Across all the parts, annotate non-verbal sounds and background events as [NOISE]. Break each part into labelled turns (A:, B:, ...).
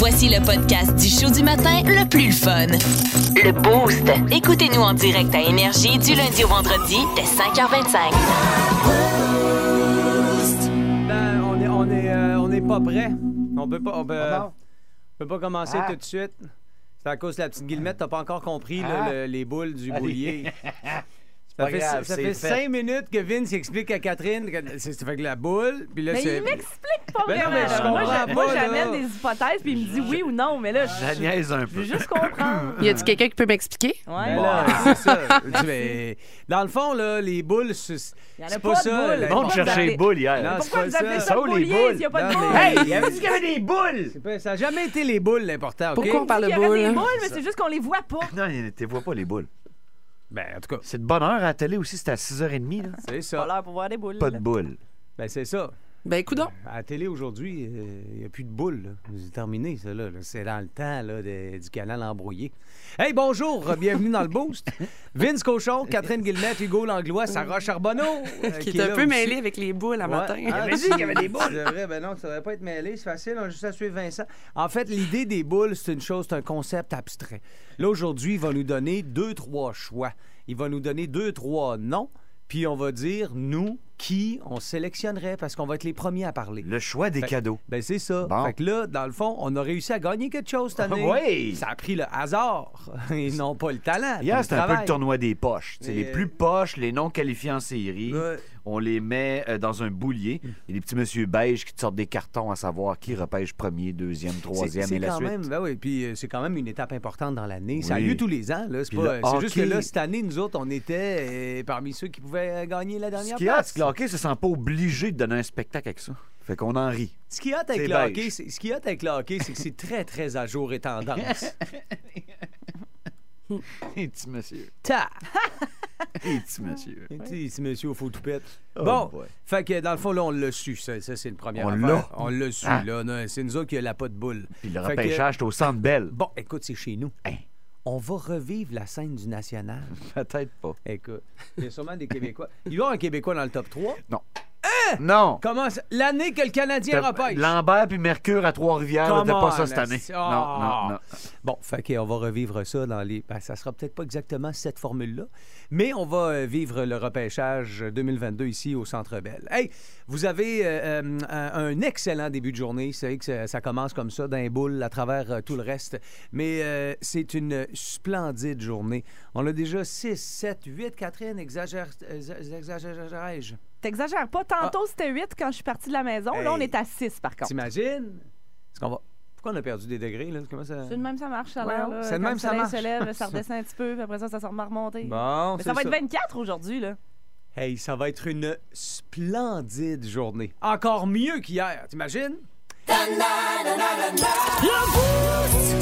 A: Voici le podcast du show du matin le plus fun. Le Boost. Écoutez-nous en direct à Énergie du lundi au vendredi dès 5h25.
B: Ben, on est, on est, euh, on est pas prêt. On peut pas, on peut,
C: Ah bon?
B: on peut pas commencer
C: Ah.
B: tout de suite. C'est à cause de la petite guillemette, t'as pas encore compris là,
C: Ah.
B: le- les boules du [LAUGHS]
C: Allez. Pas
B: Ça fait,
C: grave,
B: ça
C: c'est
B: fait
C: fait.
B: cinq minutes que Vince explique à Catherine que c'est fait que la boule, puis là
D: Mais il m'explique pas
B: Ben non,
D: vraiment.
B: je
D: moi, je- moi, j'amène des hypothèses, puis il me dit oui ou non, mais là, je
C: Ça niaise un
D: je
C: peu.
D: veux juste comprendre.
E: Y a-tu quelqu'un qui peut m'expliquer?
D: Ouais.
B: Ben là, c'est ça. [LAUGHS] Mais dans le fond, là, les boules, c'est
D: Il y en a
B: c'est
D: pas
B: pas ça.
D: boules.
C: Le monde cherchait les boules hier.
B: Non,
D: Pourquoi
B: pas
D: vous appelez
B: ça.
D: ça
C: Ça ou les boules?
D: s'il n'y a pas de boules?
C: Hey, il avait dit qu'il y avait des boules!
B: Ça n'a jamais été les boules l'important?
E: Pourquoi on parle
D: Il
E: de
D: y aurait des
E: boules?
D: boules, mais c'est juste qu'on les voit pas.
C: Non, tu vois pas les boules.
B: Ben, en tout cas,
C: C'est de bonne heure à la télé aussi, c'était à 6h30. Là.
B: c'est
D: Pas
B: ça.
D: l'heure pour voir des boules.
C: Pas de boules.
B: Ben, c'est ça.
E: Ben, coudon.
B: À la télé aujourd'hui, il n'y a plus de boules. C'est terminé, ça. Là. C'est dans le temps là, de- du canal embrouillé. Hey, bonjour, bienvenue dans le Boost. [LAUGHS] Vince Cochon, Catherine Guillemette, Hugo Langlois, Sarah Charbonneau. euh, [LAUGHS]
E: Qui est
B: là
E: un peu mêlé avec les boules à
B: Ouais.
E: matin.
B: Ah,
C: avait dit qu'il y avait des boules.
B: C'est vrai, ben non, ça devrait pas être mêlé, c'est facile, on a juste à suivre Vincent. En fait, l'idée des boules, c'est une chose, c'est un concept abstrait. Là, aujourd'hui, il va nous donner deux, trois choix. Il va nous donner deux, trois noms, puis on va dire, nous, qui on sélectionnerait, parce qu'on va être les premiers à parler.
C: Le choix des cadeaux.
B: Ben c'est ça.
C: Bon.
B: Fait que là, dans le fond, on a réussi à gagner quelque chose cette année.
C: Oui!
B: Ça a pris le hasard [LAUGHS] et non pas le talent.
C: Hier,
B: le
C: c'était un peu le tournoi des poches. C'est les plus poches, les non qualifiés en série. On les met euh, dans un boulier. Il y a des petits monsieur beige qui te sortent des cartons à savoir qui repêche premier, deuxième, troisième et la
B: quand
C: suite.
B: Même, ben oui, puis euh, c'est quand même une étape importante dans l'année. Ça a lieu tous les ans. C'est juste que là, cette année, nous autres, on était euh, parmi ceux qui pouvaient gagner la
C: Ce
B: dernière
C: qui hot,
B: place.
C: c'est que le hockey se sent pas obligé de donner un spectacle avec ça. Fait qu'on en rit.
B: Ce qui hot avec
C: C'est
B: le hockey, c'est- ce qui que c'est très, très à jour et tendance. [LAUGHS]
C: Et petit monsieur.
B: Ta! [LAUGHS] [LAUGHS]
C: Et petit monsieur.
B: Un petit monsieur au faux toupette.
C: Oh
B: bon,
C: boy.
B: fait que dans le fond, là, on l'a su. Ça, ça, c'est le premier
C: On l'a.
B: On l'a su,
C: Ah.
B: là. Non, C'est nous autres qui a la pas de boule.
C: Puis le
B: Fait que-
C: repêchage, c'est au centre belle.
B: Bon, écoute, c'est chez nous.
C: Hein?
B: On va revivre la scène du National. [LAUGHS]
C: Peut-être pas.
B: Écoute, il y a sûrement des Québécois. Il va y avoir un Québécois dans le top 3.
C: Non!
B: Comment ça? L'année que le Canadien repêche.
C: Lambert puis Mercure à Trois-Rivières,
B: Come
C: c'était pas ça cette année. Non,
B: Ah.
C: non, non.
B: Bon, fait qu'on va revivre ça dans les. Ben, ça sera peut-être pas exactement cette formule-là, mais on va euh, vivre le repêchage 2022 ici au Centre Bell. Hey, vous avez euh, euh, un, un excellent début de journée. C'est vrai que ça, ça commence comme ça, d'un boule à travers tout le reste, mais euh, c'est une splendide journée. On a déjà 6, 7, 8. Catherine, exagère, exa- exagérerais-je?
D: T'exagères pas. Tantôt, c'était 8 quand je suis partie de la maison. Là, on
B: Hey.
D: est à 6 par contre.
B: T'imagines? Est-ce qu'on va. Pourquoi on a perdu des degrés, là? Comment ça.
D: C'est de même, ça marche, ça a l'air. Là.
B: c'est de
D: Quand
B: même,
D: le
B: ça
D: soleil
B: marche.
D: se lève, ça [LAUGHS] redescend un petit peu, puis après ça, ça se remet à remonter.
B: Bon,
D: Mais
B: c'est
D: ça va être 24 aujourd'hui, là.
B: Hey, ça va être une splendide journée. Encore mieux qu'hier, t'imagines?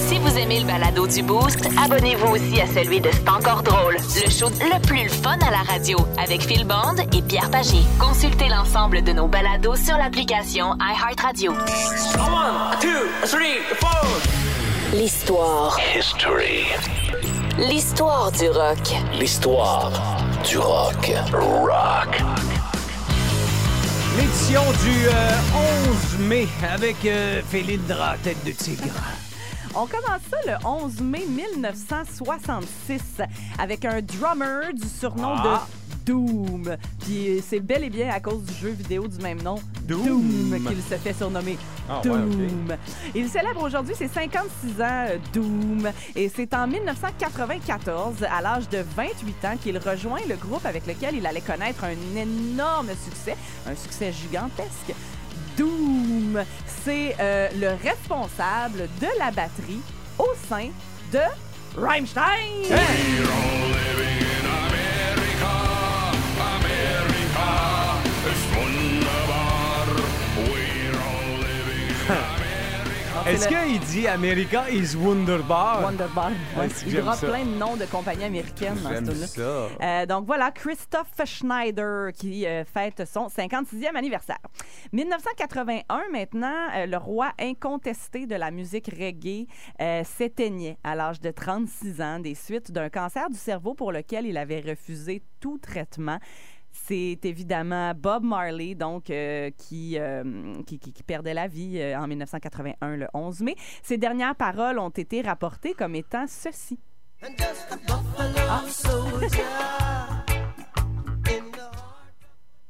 A: Si vous aimez le balado du Boost, abonnez-vous aussi à celui de C'est encore drôle. Le show le plus fun à la radio avec Phil Bond et Pierre Pagé. Consultez l'ensemble de nos balados sur l'application iHeartRadio. L'histoire.
F: History.
A: L'histoire du rock.
F: L'histoire du rock. Rock.
B: Du euh, 11 mai avec euh, Félindra, tête de tigre. [LAUGHS]
D: On commence ça le 11 mai 1966 avec un drummer du surnom
B: Ah.
D: Doom. Puis c'est bel et bien à cause du jeu vidéo du même nom,
B: Doom.
D: qu'il se fait surnommer
B: Ah, ouais,
D: Doom. Il célèbre aujourd'hui ses 56 ans, euh, Doom. Et c'est en 1994, à l'âge de 28 ans, qu'il rejoint le groupe avec lequel il allait connaître un énorme succès, un succès gigantesque. Doom, c'est euh, le responsable de la batterie au sein de Rammstein.
B: Est-ce
D: le-
B: qu'il dit America is?
D: Wonderbar.
B: Ouais,
D: Ouais, il drop
B: ça.
D: plein de noms de compagnies américaines dans ce tune-là.
B: ça.
D: Euh, donc voilà, Christoph Schneider qui euh, fête son 56e anniversaire. 1981 maintenant, euh, le roi incontesté de la musique reggae euh, s'éteignait à l'âge de 36 ans des suites d'un cancer du cerveau pour lequel il avait refusé tout traitement. C'est évidemment Bob Marley, donc, euh, qui, euh, qui, qui- qui perdait la vie euh, en 1981, le 11 mai. Ses dernières paroles ont été rapportées comme étant ceci. Ah.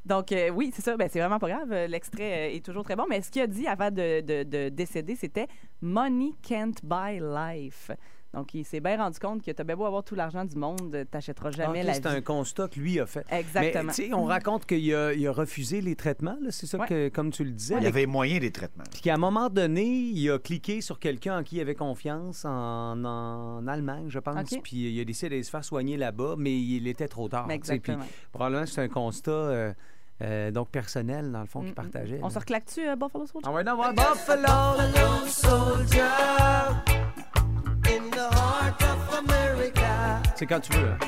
D: Donc, euh, oui, c'est ça. Ben, c'est vraiment pas grave. L'extrait euh, est toujours très bon. Mais ce qu'il a dit avant de, de- de décéder, c'était Money can't buy life. Donc, il s'est bien rendu compte que t'as bien beau avoir tout l'argent du monde, t'achèteras jamais
B: Ok,
D: la
B: C'est
D: vie.
B: un constat que lui a fait.
D: Exactement.
B: Mais, tu sais, on raconte qu'il a, il a refusé les traitements, là, c'est ça
D: Ouais.
B: que, comme tu le disais.
C: Il y avait moyen des traitements.
B: Puis qu'à un moment donné, il a cliqué sur quelqu'un en qui il avait confiance en, en Allemagne, je pense. Puis il a décidé d'aller se faire soigner là-bas, mais il était trop tard. tu sais. Puis
D: Exactement.
B: probablement c'est un constat euh, euh, donc personnel, dans le fond, qu'il
D: Mm,
B: partageait.
D: On
B: là.
D: se reclaque-tu, euh, Buffalo Soldier?
B: Ah ouais, non, ouais, Buffalo Soldier. C'est quand tu veux. hein.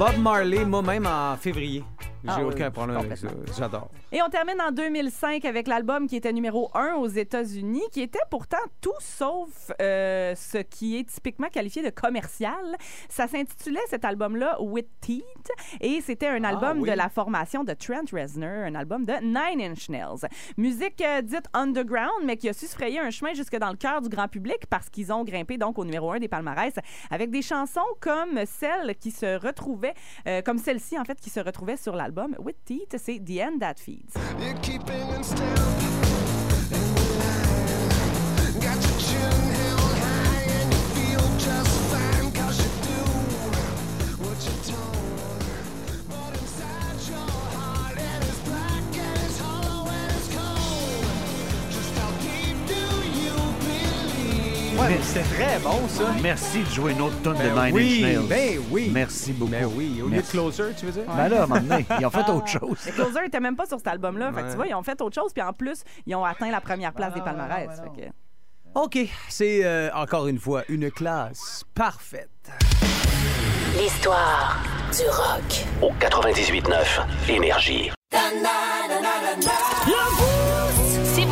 B: Bob Marley, moi-même en février. J'ai
D: Ah oui,
B: aucun problème avec ça. J'adore.
D: Et on termine en 2005 avec l'album qui était numéro 1 aux États-Unis, qui était pourtant tout sauf euh, ce qui est typiquement qualifié de commercial. Ça s'intitulait cet album-là With Teeth et c'était un album
B: Ah oui.
D: de la formation de Trent Reznor, un album de Nine Inch Nails. Musique euh, dite underground, mais qui a su se frayer un chemin jusque dans le cœur du grand public parce qu'ils ont grimpé donc au numéro 1 des palmarès avec des chansons comme celle qui se retrouvait, euh, comme celle-ci en fait, qui se retrouvait sur l'album With Teeth, c'est The End That Feeds.
B: Ouais, mais c'est très bon, ça.
C: Merci de jouer une autre tonne
B: Ben
C: de Nine
B: oui,
C: Inch Nails.
B: ben oui.
C: Merci beaucoup.
B: Ben oui, au lieu de. Closer, tu veux dire?
C: Ben là, à un moment donné, ils ont fait autre chose.
D: Les Closer n'étaient même pas sur cet album-là. Fait que tu vois, ils ont fait autre chose. Puis en plus, ils ont atteint la première place des palmarès. Fait que-
B: OK, c'est euh, encore une fois une classe parfaite.
A: L'histoire du rock.
F: Au 98.9 Énergie.
A: Si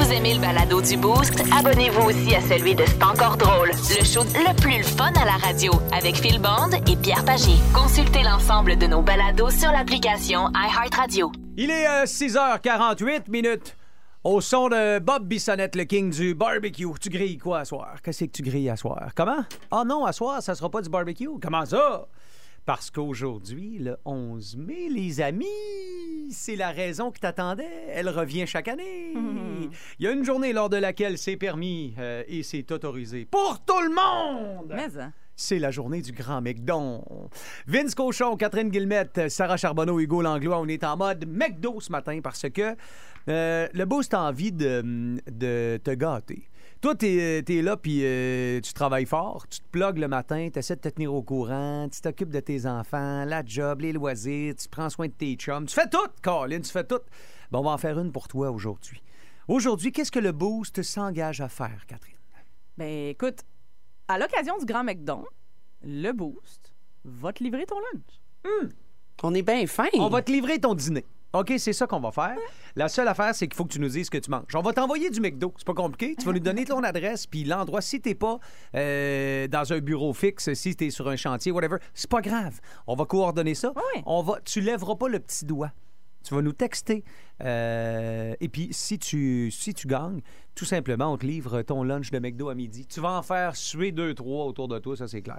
A: vous aimez le balado du Boost, abonnez-vous aussi à celui de C'est encore drôle, le show le plus fun à la radio avec Phil Bond et Pierre Pagé. Consultez l'ensemble de nos balados sur l'application iHeartRadio.
B: Il est euh, 6h48 minutes. Au son de Bob Bissonnette, le king du barbecue. Tu grilles quoi à soir? Qu'est-ce que tu grilles à soir? Comment? Ah non, à soir, ça sera pas du barbecue. Comment ça? Parce qu'aujourd'hui, le 11 mai, les amis, c'est la raison que t'attendais. Elle revient chaque année. Il y a une journée lors de laquelle c'est permis euh, et c'est autorisé pour tout le monde.
D: Mais, hein.
B: C'est la journée du Grand McDon. Vince Cochon, Catherine Guillemette, Sarah Charbonneau, Hugo Langlois, on est en mode McDo ce matin parce que euh, le boost a envie de, de te gâter. Toi, t'es es là, puis euh, tu travailles fort, tu te plugues le matin, tu essaies de te tenir au courant, tu t'occupes de tes enfants, la job, les loisirs, tu prends soin de tes chums. Tu fais tout, Colin, tu fais tout. Bon, on va en faire une pour toi aujourd'hui. Aujourd'hui, qu'est-ce que le boost s'engage à faire, Catherine?
D: Ben, écoute, à l'occasion du Grand McDon, le Boost va te livrer ton lunch.
E: On est bien fin.
B: On va te livrer ton dîner. OK, c'est ça qu'on va faire. La seule affaire, c'est qu'il faut que tu nous dises ce que tu manges. On va t'envoyer du McDo. C'est pas compliqué. Tu vas nous donner ton adresse, puis l'endroit. Si t'es pas euh, dans un bureau fixe, si t'es sur un chantier, whatever, c'est pas grave. On va coordonner ça.
D: Oui.
B: On va, tu lèveras pas le petit doigt. Tu vas nous texter. Euh, et puis, si tu, si tu gagnes, tout simplement, on te livre ton lunch de McDo à midi. Tu vas en faire suer deux, trois autour de toi, ça c'est clair.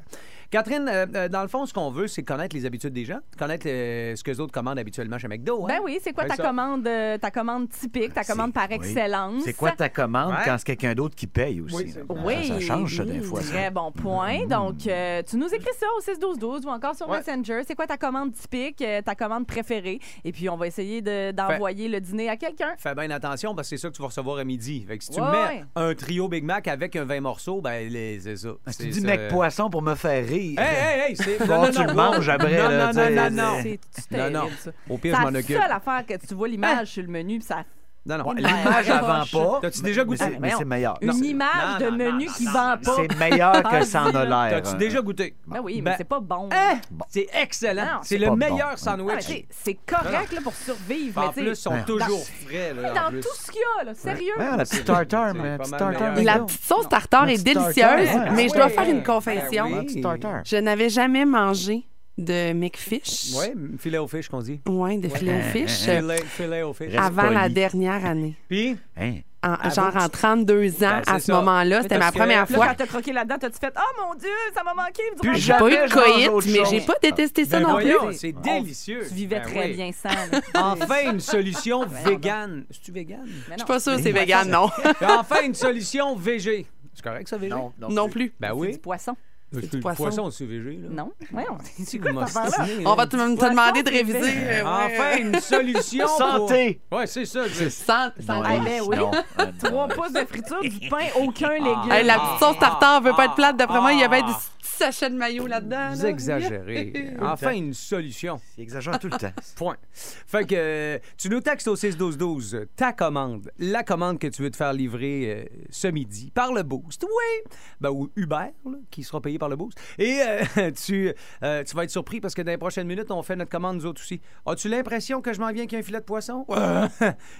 B: Catherine, euh, euh, dans le fond, ce qu'on veut, c'est connaître les habitudes des gens, connaître euh, ce que les autres commandent habituellement chez McDo. hein?
D: Ben oui, c'est quoi
B: Ouais,
D: ta
B: ça.
D: commande, euh, ta commande typique, ta commande par
C: Oui.
D: excellence?
C: C'est quoi ta commande
B: Ouais.
C: quand c'est quelqu'un d'autre qui paye aussi?
B: Oui,
C: Ça, ça change, ça,
D: oui,
C: des fois. ça.
D: Très bon point. Donc, euh, tu nous écris ça au 6-12-12 ou encore sur
B: Ouais.
D: Messenger. C'est quoi ta commande typique, ta commande préférée? Et puis, on va essayer de- d'envoyer le dîner à quelqu'un.
B: Fais bien attention parce que c'est ça que tu vas recevoir à midi. Fait que si tu
D: Ouais,
B: mets
D: ouais.
B: un trio Big Mac avec un 20 morceaux, ben les- c'est ça.
C: Ah, Tu
B: C'est
C: dis
B: ça.
C: mec poisson pour me faire rire.
B: Hey, hey, hey! C'est...
C: Bon, tu le manges après,
B: Non,
C: là,
B: non,
C: tu
B: non,
C: sais,
B: non,
C: c'est-
B: non.
D: C'est c'est
B: Non, non.
D: terrible, ça.
B: Au pire,
D: C'est
B: je m'en
D: la
B: occupe.
D: seule affaire que tu vois l'image sur le menu, puis ça
B: Non, non.
D: Une
C: L'image,
D: Ben,
C: elle vend pas.
B: T'as-tu déjà goûté?
D: Ah,
C: Mais c'est meilleur.
D: une
B: Non,
D: image
B: non,
D: de
B: non,
D: menu
B: non,
D: qui
B: non,
D: vend pas.
C: C'est meilleur que ça en a l'air.
B: T'as-tu déjà goûté?
D: Ben oui, mais
B: Ben,
D: c'est pas bon.
B: Hein?
C: Bon.
B: C'est excellent. C'est le
C: bon.
B: meilleur
D: Ah, mais
B: sandwich.
D: sais, c'est correct là, pour survivre,
B: en
D: mais tu sais,
B: sont
C: Ouais.
B: toujours frais. Là, en
D: dans
B: plus.
D: tout ce qu'il y a, là, sérieux.
C: Ouais, la petite tartare, mais la petite tartare.
B: meilleur.
E: La petite sauce tartare
C: La
E: est
C: petite tartare,
E: délicieuse,
C: ouais.
E: mais
B: Ah
E: je dois
B: oui.
E: faire une
B: Ben
E: confession.
B: oui.
C: La petite tartare.
E: Je n'avais jamais mangé de McFish.
B: Ouais, filet aux fiches qu'on dit.
E: Ouais, de filet au fish. euh,
B: Filet, filet aux fiches.
C: Reste
E: avant la
C: poli.
E: dernière année.
B: Puis,
C: Hein?
E: En- genre en 32 ans,
B: Ben, c'est
E: à ce
B: ça.
E: moment-là, c'était ma première
D: Là,
E: fois.
D: quand t'as croqué là-dedans, t'as-tu fait Oh mon Dieu, ça m'a manqué
C: Plus.
E: J'ai pas
C: Jamais
E: eu de coït, mais j'ai pas détesté ça
B: ben
E: non plus.
B: voyons, c'est délicieux.
D: Tu vivais
B: Ben
D: très
B: oui.
D: bien sans. là.
B: Enfin, une solution [LAUGHS] végane. C'est-tu végane?
D: Mais
E: Je
D: non.
E: suis pas sûre que c'est vegan, non. [LAUGHS]
B: enfin, une solution VG. C'est correct, ça, VG?
C: Non, non.
E: Non plus.
B: Ben
D: C'est
B: oui.
D: du poisson.
B: C'est
E: du poisson.
B: poisson, c'est VG, là.
D: Non. Voyons. [LAUGHS] C'est
B: Vous
D: quoi cette affaire-là?
B: m'ostinez,
E: On
B: là.
E: va te, demander de
D: c'est
E: réviser. euh, ouais,
B: Enfin, une solution. pour-
C: Santé!
B: Ouais, c'est ça. c'est-
E: Sans, sans-
D: Ah, ben oui.
C: non. [LAUGHS] Ah, non.
D: Trois pouces de friture, du pain, aucun légume.
E: Hey, la petite sauce tartare veut pas être plate. D'après moi, il y avait
B: Ah.
E: Sachets de maillot là-dedans.
B: Vous
E: là.
B: exagérez. [LAUGHS] Enfin, une solution.
C: Il exagère tout le temps. [LAUGHS]
B: Point. Fait que euh, tu nous textes au 6-12-12 euh, ta commande, la commande que tu veux te faire livrer euh, ce midi par le Boost. Oui! Ben, ou Uber, là, qui sera payé par le Boost. Et euh, [LAUGHS] tu, euh, tu vas être surpris parce que dans les prochaines minutes, on fait notre commande nous autres aussi. As-tu l'impression que je m'en viens avec un filet de poisson?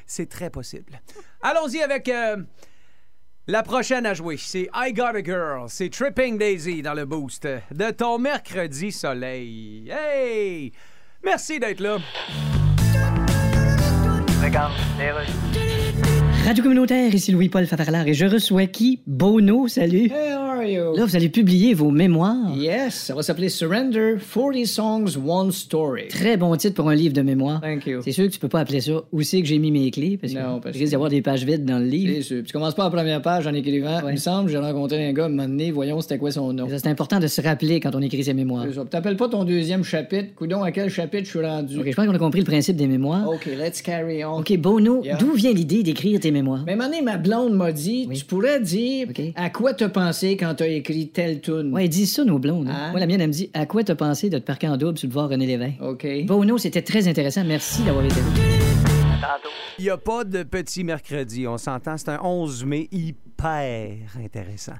B: C'est très possible. Allons-y avec. La prochaine à jouer, c'est I Got a Girl. C'est Tripping Daisy dans le boost de ton mercredi soleil. Hey! Merci d'être là.
G: Radio communautaire, ici Louis-Paul Favarlard et je reçois qui? Bono, salut.
H: Hey, how are you?
G: Là, vous allez publier vos mémoires.
H: Yes, ça va s'appeler Surrender 40 Songs, One Story.
G: Très bon titre pour un livre de mémoire.
H: Thank you.
G: C'est sûr que tu peux pas appeler ça Où c'est que j'ai mis mes clés? Parce que
H: Non, parce
G: il risque d'y avoir des pages vides dans le livre.
H: C'est sûr. Tu commences pas à la première page en écrivant. Il me semble, j'ai rencontré un gars, un moment donné, voyons c'était quoi son nom.
G: C'est important de se rappeler quand on écrit ses mémoires.
H: C'est ça. T'appelles pas ton deuxième chapitre. Coudon, à quel chapitre je suis rendu?
G: Ok, je pense qu'on a compris le principe des mémoires.
H: OK, let's carry on.
G: OK, Bono,
H: Yeah.
G: d'où vient l'idée d'écrire tes mémoires?
H: Mais maintenant, ma blonde m'a dit,
G: Oui.
H: tu pourrais dire à quoi t'as pensé quand t'as écrit telle tune.
G: Ouais, ils disent ça, nos blondes. hein.
H: Hein?
G: Moi, la mienne, elle me dit À quoi t'as pensé de te parquer en double sur le voir René Lévesque?
H: OK.
G: Bono, c'était très intéressant. Merci d'avoir été là.
B: Il n'y a pas de petit mercredi, on s'entend, c'est un 11 mai hyper intéressant.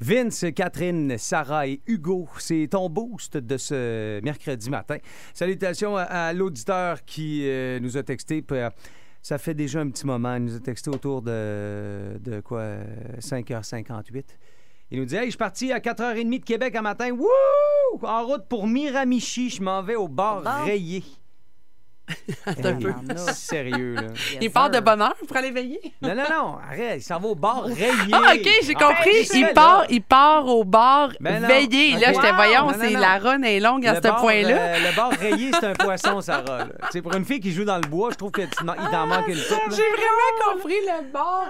B: Vince, Catherine, Sarah et Hugo, c'est ton boost de ce mercredi matin. Salutations à, à l'auditeur qui euh, nous a texté. puis, euh, ça fait déjà un petit moment. Il nous a texté autour de, de quoi, euh, 5h58. Il nous dit Hey, je suis parti à 4h30 de Québec un matin. Wouh! En route pour Miramichi, je m'en vais au bar
D: Bon.
B: rayé. [LAUGHS]
E: Attends un peu.
B: Sérieux, là.
E: Il part de bonne heure pour aller veiller?
B: Non, non, non, arrête, il s'en va au bar [LAUGHS] rayé.
E: Ah, OK, j'ai compris.
B: Arrête,
E: il, part, il part au bar
B: Ben
E: veiller. Là,
B: OK.
E: j'étais, voyons,
B: Non, non,
E: c'est
B: non.
E: la run est longue à
B: Le
E: ce point-là.
B: euh, le bar rayé, c'est un poisson, Sarah. sais, pour une fille qui joue dans le bois, je trouve qu'il t'en manque une coupe.
E: J'ai vraiment compris le bar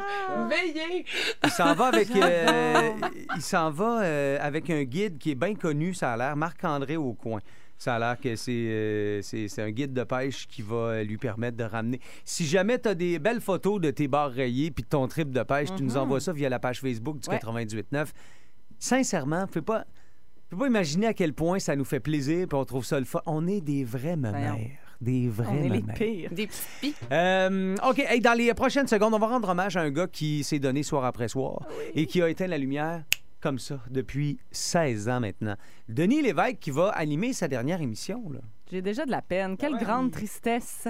E: veiller.
B: Il s'en va avec, [LAUGHS] euh, il s'en va euh, avec un guide qui est bien connu, ça a l'air, Marc-André Aucoin. Ça a l'air que c'est, euh, c'est, c'est un guide de pêche qui va euh, lui permettre de ramener. Si jamais tu as des belles photos de tes bars rayés puis de ton trip de pêche, tu nous envoies ça via la page Facebook du
D: Ouais.
B: 98.9. Sincèrement, ne pas, peux pas imaginer à quel point ça nous fait plaisir puis on trouve ça le fun. On est des vrais mamères. Des vrais
D: On est les pires.
E: Des petits.
B: Euh, OK, hey, dans les prochaines secondes, on va rendre hommage à un gars qui s'est donné soir après soir et qui a éteint la lumière comme ça depuis 16 ans maintenant. Denis Lévesque qui va animer sa dernière émission. Là.
D: J'ai déjà de la peine. Quelle
B: Ouais.
D: grande tristesse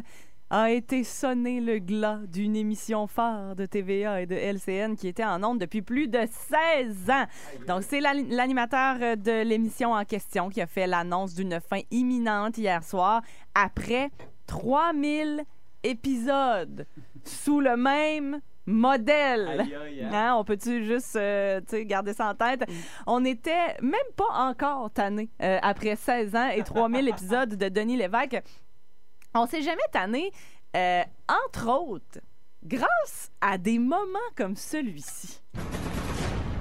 D: a été sonné le glas d'une émission phare de TVA et de LCN qui était en ondes depuis plus de 16 ans. Donc, c'est l'ani- l'animateur de l'émission en question qui a fait l'annonce d'une fin imminente hier soir après 3000 épisodes sous le même modèle. Hein, on peut-tu juste euh, garder ça en tête? On était même pas encore tanné euh, après 16 ans et 3000 [LAUGHS] épisodes de Denis Lévesque. On s'est jamais tanné, euh, entre autres, grâce à des moments comme celui-ci.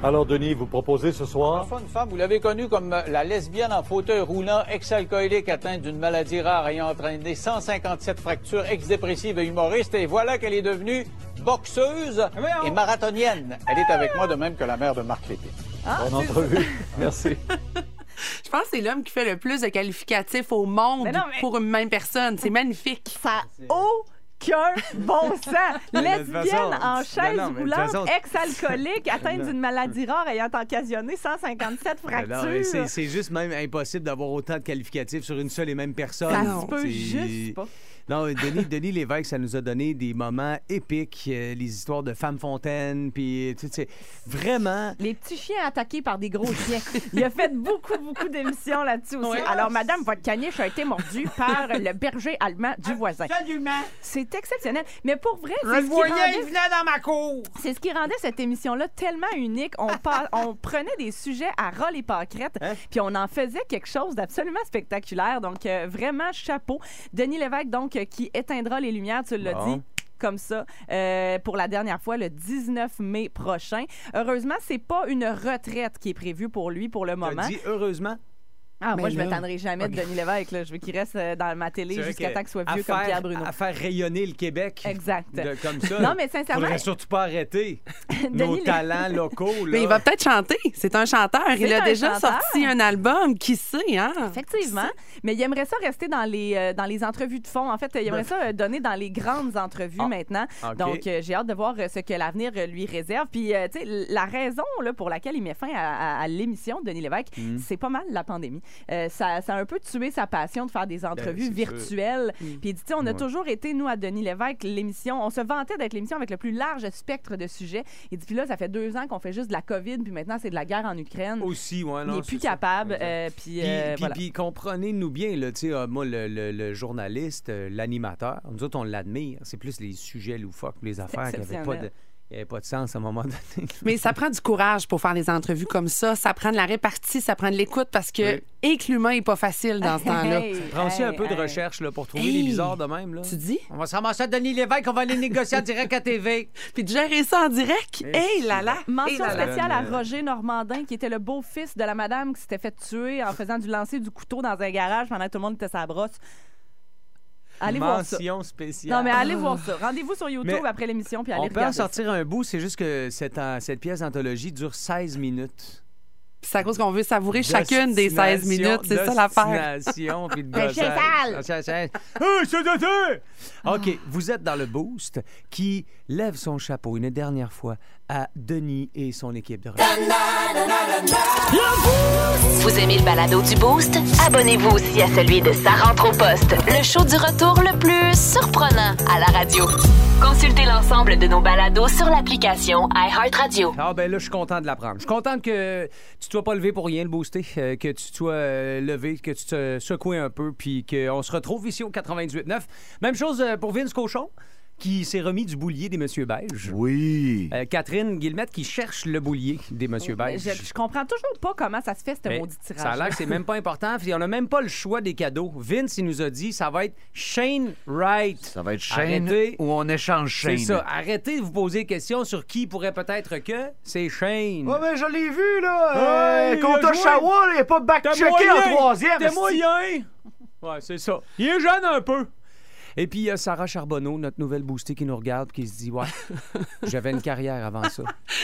I: Alors, Denis, vous proposez ce soir?
J: François, une femme, vous l'avez connue comme euh, la lesbienne en fauteuil roulant, ex-alcoolique atteinte d'une maladie rare ayant entraîné 157 fractures, ex-dépressive et humoriste. Et voilà qu'elle est devenue boxeuse et marathonienne. Elle est avec moi de même que la mère de Marc Lépine.
I: Bonne entrevue. Merci. [LAUGHS]
E: Je pense que c'est l'homme qui fait le plus de qualificatifs au monde
D: Mais non, mais-
E: pour une même personne. C'est magnifique.
D: Ça n'a aucun bon [LAUGHS] sens. Lesbienne en chaise [LAUGHS]
B: non,
D: roulante,
B: façon-
D: ex-alcoolique, atteinte d'une maladie rare ayant occasionné 157
B: Ben [LAUGHS] non, mais c'est
D: fractures.
B: c'est juste même impossible d'avoir autant de qualificatifs sur une seule et même personne.
D: Ça se peut juste pas.
B: Non, Denis, Denis Lévesque, ça nous a donné des moments épiques, euh, les histoires de Femme Fontaine, puis tu sais, vraiment.
D: Les petits chiens attaqués par des gros chiens. Il a fait beaucoup, beaucoup d'émissions là-dessus aussi. Alors, madame, votre caniche a été mordu par le berger allemand du voisin.
E: Absolument.
D: C'est exceptionnel. Mais pour vrai,
E: Je
D: c'est
E: le
D: ce qui
E: voyais,
D: rendait-
E: il venait dans ma cour.
D: C'est ce qui rendait cette émission-là tellement unique. On, par- [LAUGHS] on prenait des sujets à ras les pâquerettes,
B: Hein?
D: puis on en faisait quelque chose d'absolument spectaculaire. Donc, euh, vraiment, chapeau. Denis Lévesque, donc, euh, qui éteindra les lumières, tu l'as
B: Bon.
D: dit comme ça euh, pour la dernière fois le 19 mai prochain. Heureusement, c'est pas une retraite qui est prévue pour lui pour le moment.
B: Dit heureusement?
D: Ah, moi, je
B: là-
D: m'étonnerai jamais de. Denis Lévesque. Là. Je veux qu'il reste euh, dans ma télé jusqu'à temps qu'il soit vieux comme Pierre Bruno.
B: À faire rayonner le Québec.
D: Exact.
B: de- comme ça. [LAUGHS]
D: Non, mais sincèrement,
B: Faudrait surtout pas arrêter [LAUGHS] nos talents locaux. [LAUGHS] Là.
E: Mais il va peut-être chanter. C'est un chanteur. Il a déjà
D: chanteur.
E: sorti un album. Qui sait, hein?
D: Effectivement. Mais il aimerait ça rester dans les, euh, dans les entrevues de fond. En fait, il aimerait ça euh, donner dans les grandes entrevues
B: Ah,
D: maintenant.
B: OK.
D: Donc, euh, j'ai hâte de voir ce que l'avenir lui réserve. Puis, euh, tu sais, la raison là, pour laquelle il met fin à, à- à l'émission de Denis Lévesque,
B: Mm.
D: c'est pas mal la pandémie. Euh, ça, ça a un peu tué sa passion de faire des entrevues
B: Ben, sûr.
D: virtuelles. Puis, il dit, tu sais, on a
B: Ouais.
D: toujours été, nous, à Denis Lévesque, l'émission, on se vantait d'être l'émission avec le plus large spectre de sujets. Il dit, puis là, ça fait deux ans qu'on fait juste de la COVID, puis maintenant, c'est de la guerre en Ukraine.
B: Aussi, ouais,
D: il
B: non,
D: n'est
B: c'est
D: plus capable. Euh, puis,
B: Puis,
D: euh, voilà.
B: puis comprenez-nous bien, là, tu sais, euh, moi, le, le- le journaliste, l'animateur, nous autres, on l'admire. C'est plus les sujets loufoques, les affaires qui n'avaient pas,
D: exceptionnel.
B: De- qui avaient pas de sens à un moment donné. [LAUGHS]
E: Mais ça prend du courage pour faire des entrevues comme ça. Ça prend de la répartie, ça prend de l'écoute parce que
B: Oui.
E: et que l'humain est pas facile dans ce [LAUGHS] temps-là.
D: Hey,
B: Ça prend aussi un
D: hey,
B: peu de recherche là, pour trouver
E: Hey.
B: les bizarres de même. Là.
E: Tu dis?
B: On va se ramasser à Denis Lévesque, on va aller négocier en direct à TV. [LAUGHS]
E: Puis de gérer ça en direct? Hey là là.
D: Mention spéciale à Roger Normandin, qui était le beau-fils de la madame qui s'était fait tuer en faisant du lancer du couteau dans un garage pendant que tout le monde était sa brosse. Allez voir ça.
B: Mention spéciale.
D: Non, mais allez voir ça. Rendez-vous sur YouTube
B: Mais
D: après l'émission, puis allez
B: On peut en
D: regarder ça.
B: sortir un bout, c'est juste que cette, en- cette pièce d'anthologie dure 16 minutes.
E: Puis c'est à cause qu'on veut savourer chacune des 16 minutes. C'est ça l'affaire.
B: D'ostination, puis de [LAUGHS]
D: Ben, c'est
B: gossage.
D: sale.
B: Ah. Hey, de terre! OK, vous êtes dans le Boost qui lève son chapeau une dernière fois à Denis et son équipe de radio.
A: Vous aimez le balado du Boost? Abonnez-vous aussi à celui de Sa rentre au poste, le show du retour le plus surprenant à la radio. Consultez l'ensemble de nos balados sur l'application iHeartRadio.
B: Ah ben là, je suis content de l'apprendre. Je suis content que tu ne sois pas levé pour rien, le booster, euh, que tu te sois euh, levé, que tu te secoues un peu, puis qu'on se retrouve ici au 98.9. Même chose euh, pour Vince Cochon, qui s'est remis du boulier des Monsieur Beige.
C: Oui.
B: Euh, Catherine Guillemette qui cherche le boulier des Monsieur Beige.
D: Je, je comprends toujours pas comment ça se fait, ce
B: Ben,
D: maudit tirage.
B: ça a l'air que c'est même pas important. Puis on n'a même pas le choix des cadeaux. Vince, il nous a dit ça va être Shane Wright.
C: Ça va être chaîne
B: Arrêtez.
C: où on échange
B: C'est
C: chaîne.
B: ça. Arrêtez de vous poser des questions sur qui pourrait peut-être que. C'est Shane.
C: Ouais, mais je l'ai vu, là.
B: Ouais,
C: Euh,
B: il
C: contre
B: a joué.
C: Ottawa, il n'est pas back-checké en troisième.
B: T'es moyen. Ouais, c'est ça. Il est jeune un peu. Et puis, il y a Sarah Charbonneau, notre nouvelle boostée, qui nous regarde, qui se dit Ouais, [LAUGHS] j'avais une carrière avant ça.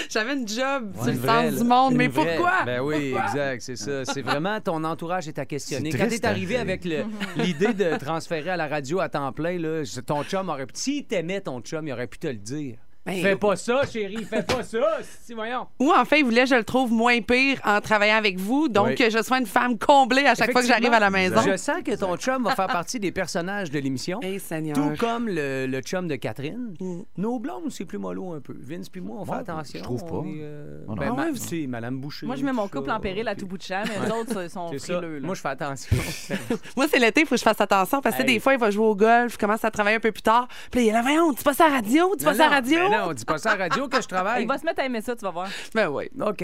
E: J'avais une job
B: Une
E: le sens du monde. Mais
B: vraie.
E: pourquoi?
B: Ben oui, exact, c'est ça. C'est vraiment ton entourage est à questionner. Quand t'es arrivé
C: hein,
B: avec [LAUGHS] l'idée de transférer à la radio à temps plein, là, ton chum aurait pu. Si t'aimais ton chum, il aurait pu te le dire.
E: Ben,
B: Fais pas ça, chérie, fais pas ça. [LAUGHS] Si, voyons.
E: Ou en fait, il voulait, je le trouve, moins pire en travaillant avec vous. Donc,
B: Oui.
E: que je sois une femme comblée à chaque fois que j'arrive à la maison.
B: Je sens que ton chum va faire partie des personnages de l'émission.
E: Hey, Seigneur.
B: Tout comme le, le chum de Catherine. Nos blondes, c'est plus mollo un peu. Vince puis moi, on fait
C: Ouais,
B: attention.
C: je trouve pas.
B: Est, euh,
C: Ah
B: ben,
E: Ah
B: ma- tu sais, Madame Boucher.
D: Moi, je mets mon couple
B: ça.
D: en péril à tout bout de champ, mais les autres sont
B: C'est
D: frileux. là.
B: Moi, je fais attention. [LAUGHS]
E: Moi, c'est l'été, il faut que je fasse attention parce que
B: Hey.
E: des fois, il va jouer au golf, il commence à travailler un peu plus tard. Puis là, il est là, voyons, dis pas ça à la radio, dis pas ça à la radio.
B: Non, dis pas ça à la radio que je travaille.
D: Il va se mettre à aimer ça, tu vas voir.
E: Ben oui.
B: OK.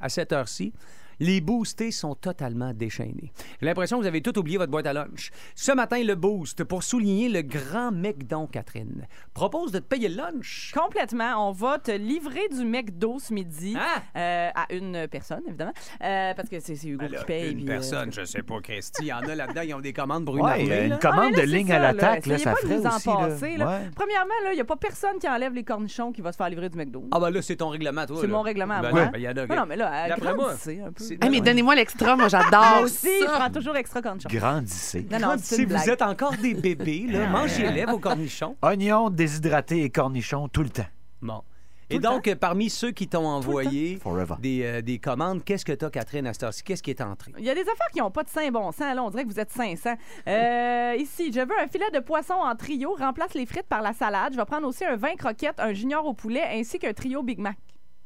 B: À cette heure-ci, les boostés sont totalement déchaînés. J'ai l'impression que vous avez tout oublié votre boîte à lunch. Ce matin, le boost, pour souligner le grand McDon, Catherine, propose de te payer le lunch.
D: Complètement. On va te livrer du McDo ce midi
B: Ah!
D: euh, à une personne, évidemment, euh, parce que c'est c'est Hugo
B: Ben
D: qui paye.
B: une
D: puis, euh,
B: personne, je sais pas, Christy, il y en a là-dedans, ils ont des commandes pour une
C: Ouais, commande
D: Ah,
C: de
D: c'est
C: ligne
D: ça,
C: à l'attaque, là, ça ferait aussi. là.
D: passer, là.
C: Ouais.
D: Premièrement, il n'y a pas personne qui enlève les cornichons qui va se faire livrer du McDo.
B: Ah ben là, c'est ton règlement, toi.
D: c'est mon règlement à
B: Ben
D: moi.
B: non, ben, il y en a-
D: Non, non, mais là, un peu.
E: Ah, mais donnez-moi l'extra, moi
D: Moi
E: j'adore
D: aussi, je prends toujours extra cornichon.
C: Grandissez.
D: Non, non,
B: si vous êtes encore des bébés, là, mangez-les vos cornichons.
C: Oignons déshydratés et cornichons tout le temps.
B: Bon. Et donc, parmi ceux qui t'ont envoyé des, euh, des commandes, qu'est-ce que tu as, Catherine, à cette heure-ci? Qu'est-ce qui est entré?
D: Il y a des affaires qui n'ont pas de saint bon sens. Là, on dirait que vous êtes 500. Euh, ici, je veux un filet de poisson en trio. Remplace les frites par la salade. Je vais prendre aussi un 20 croquettes, un junior au poulet, ainsi qu'un trio Big Mac.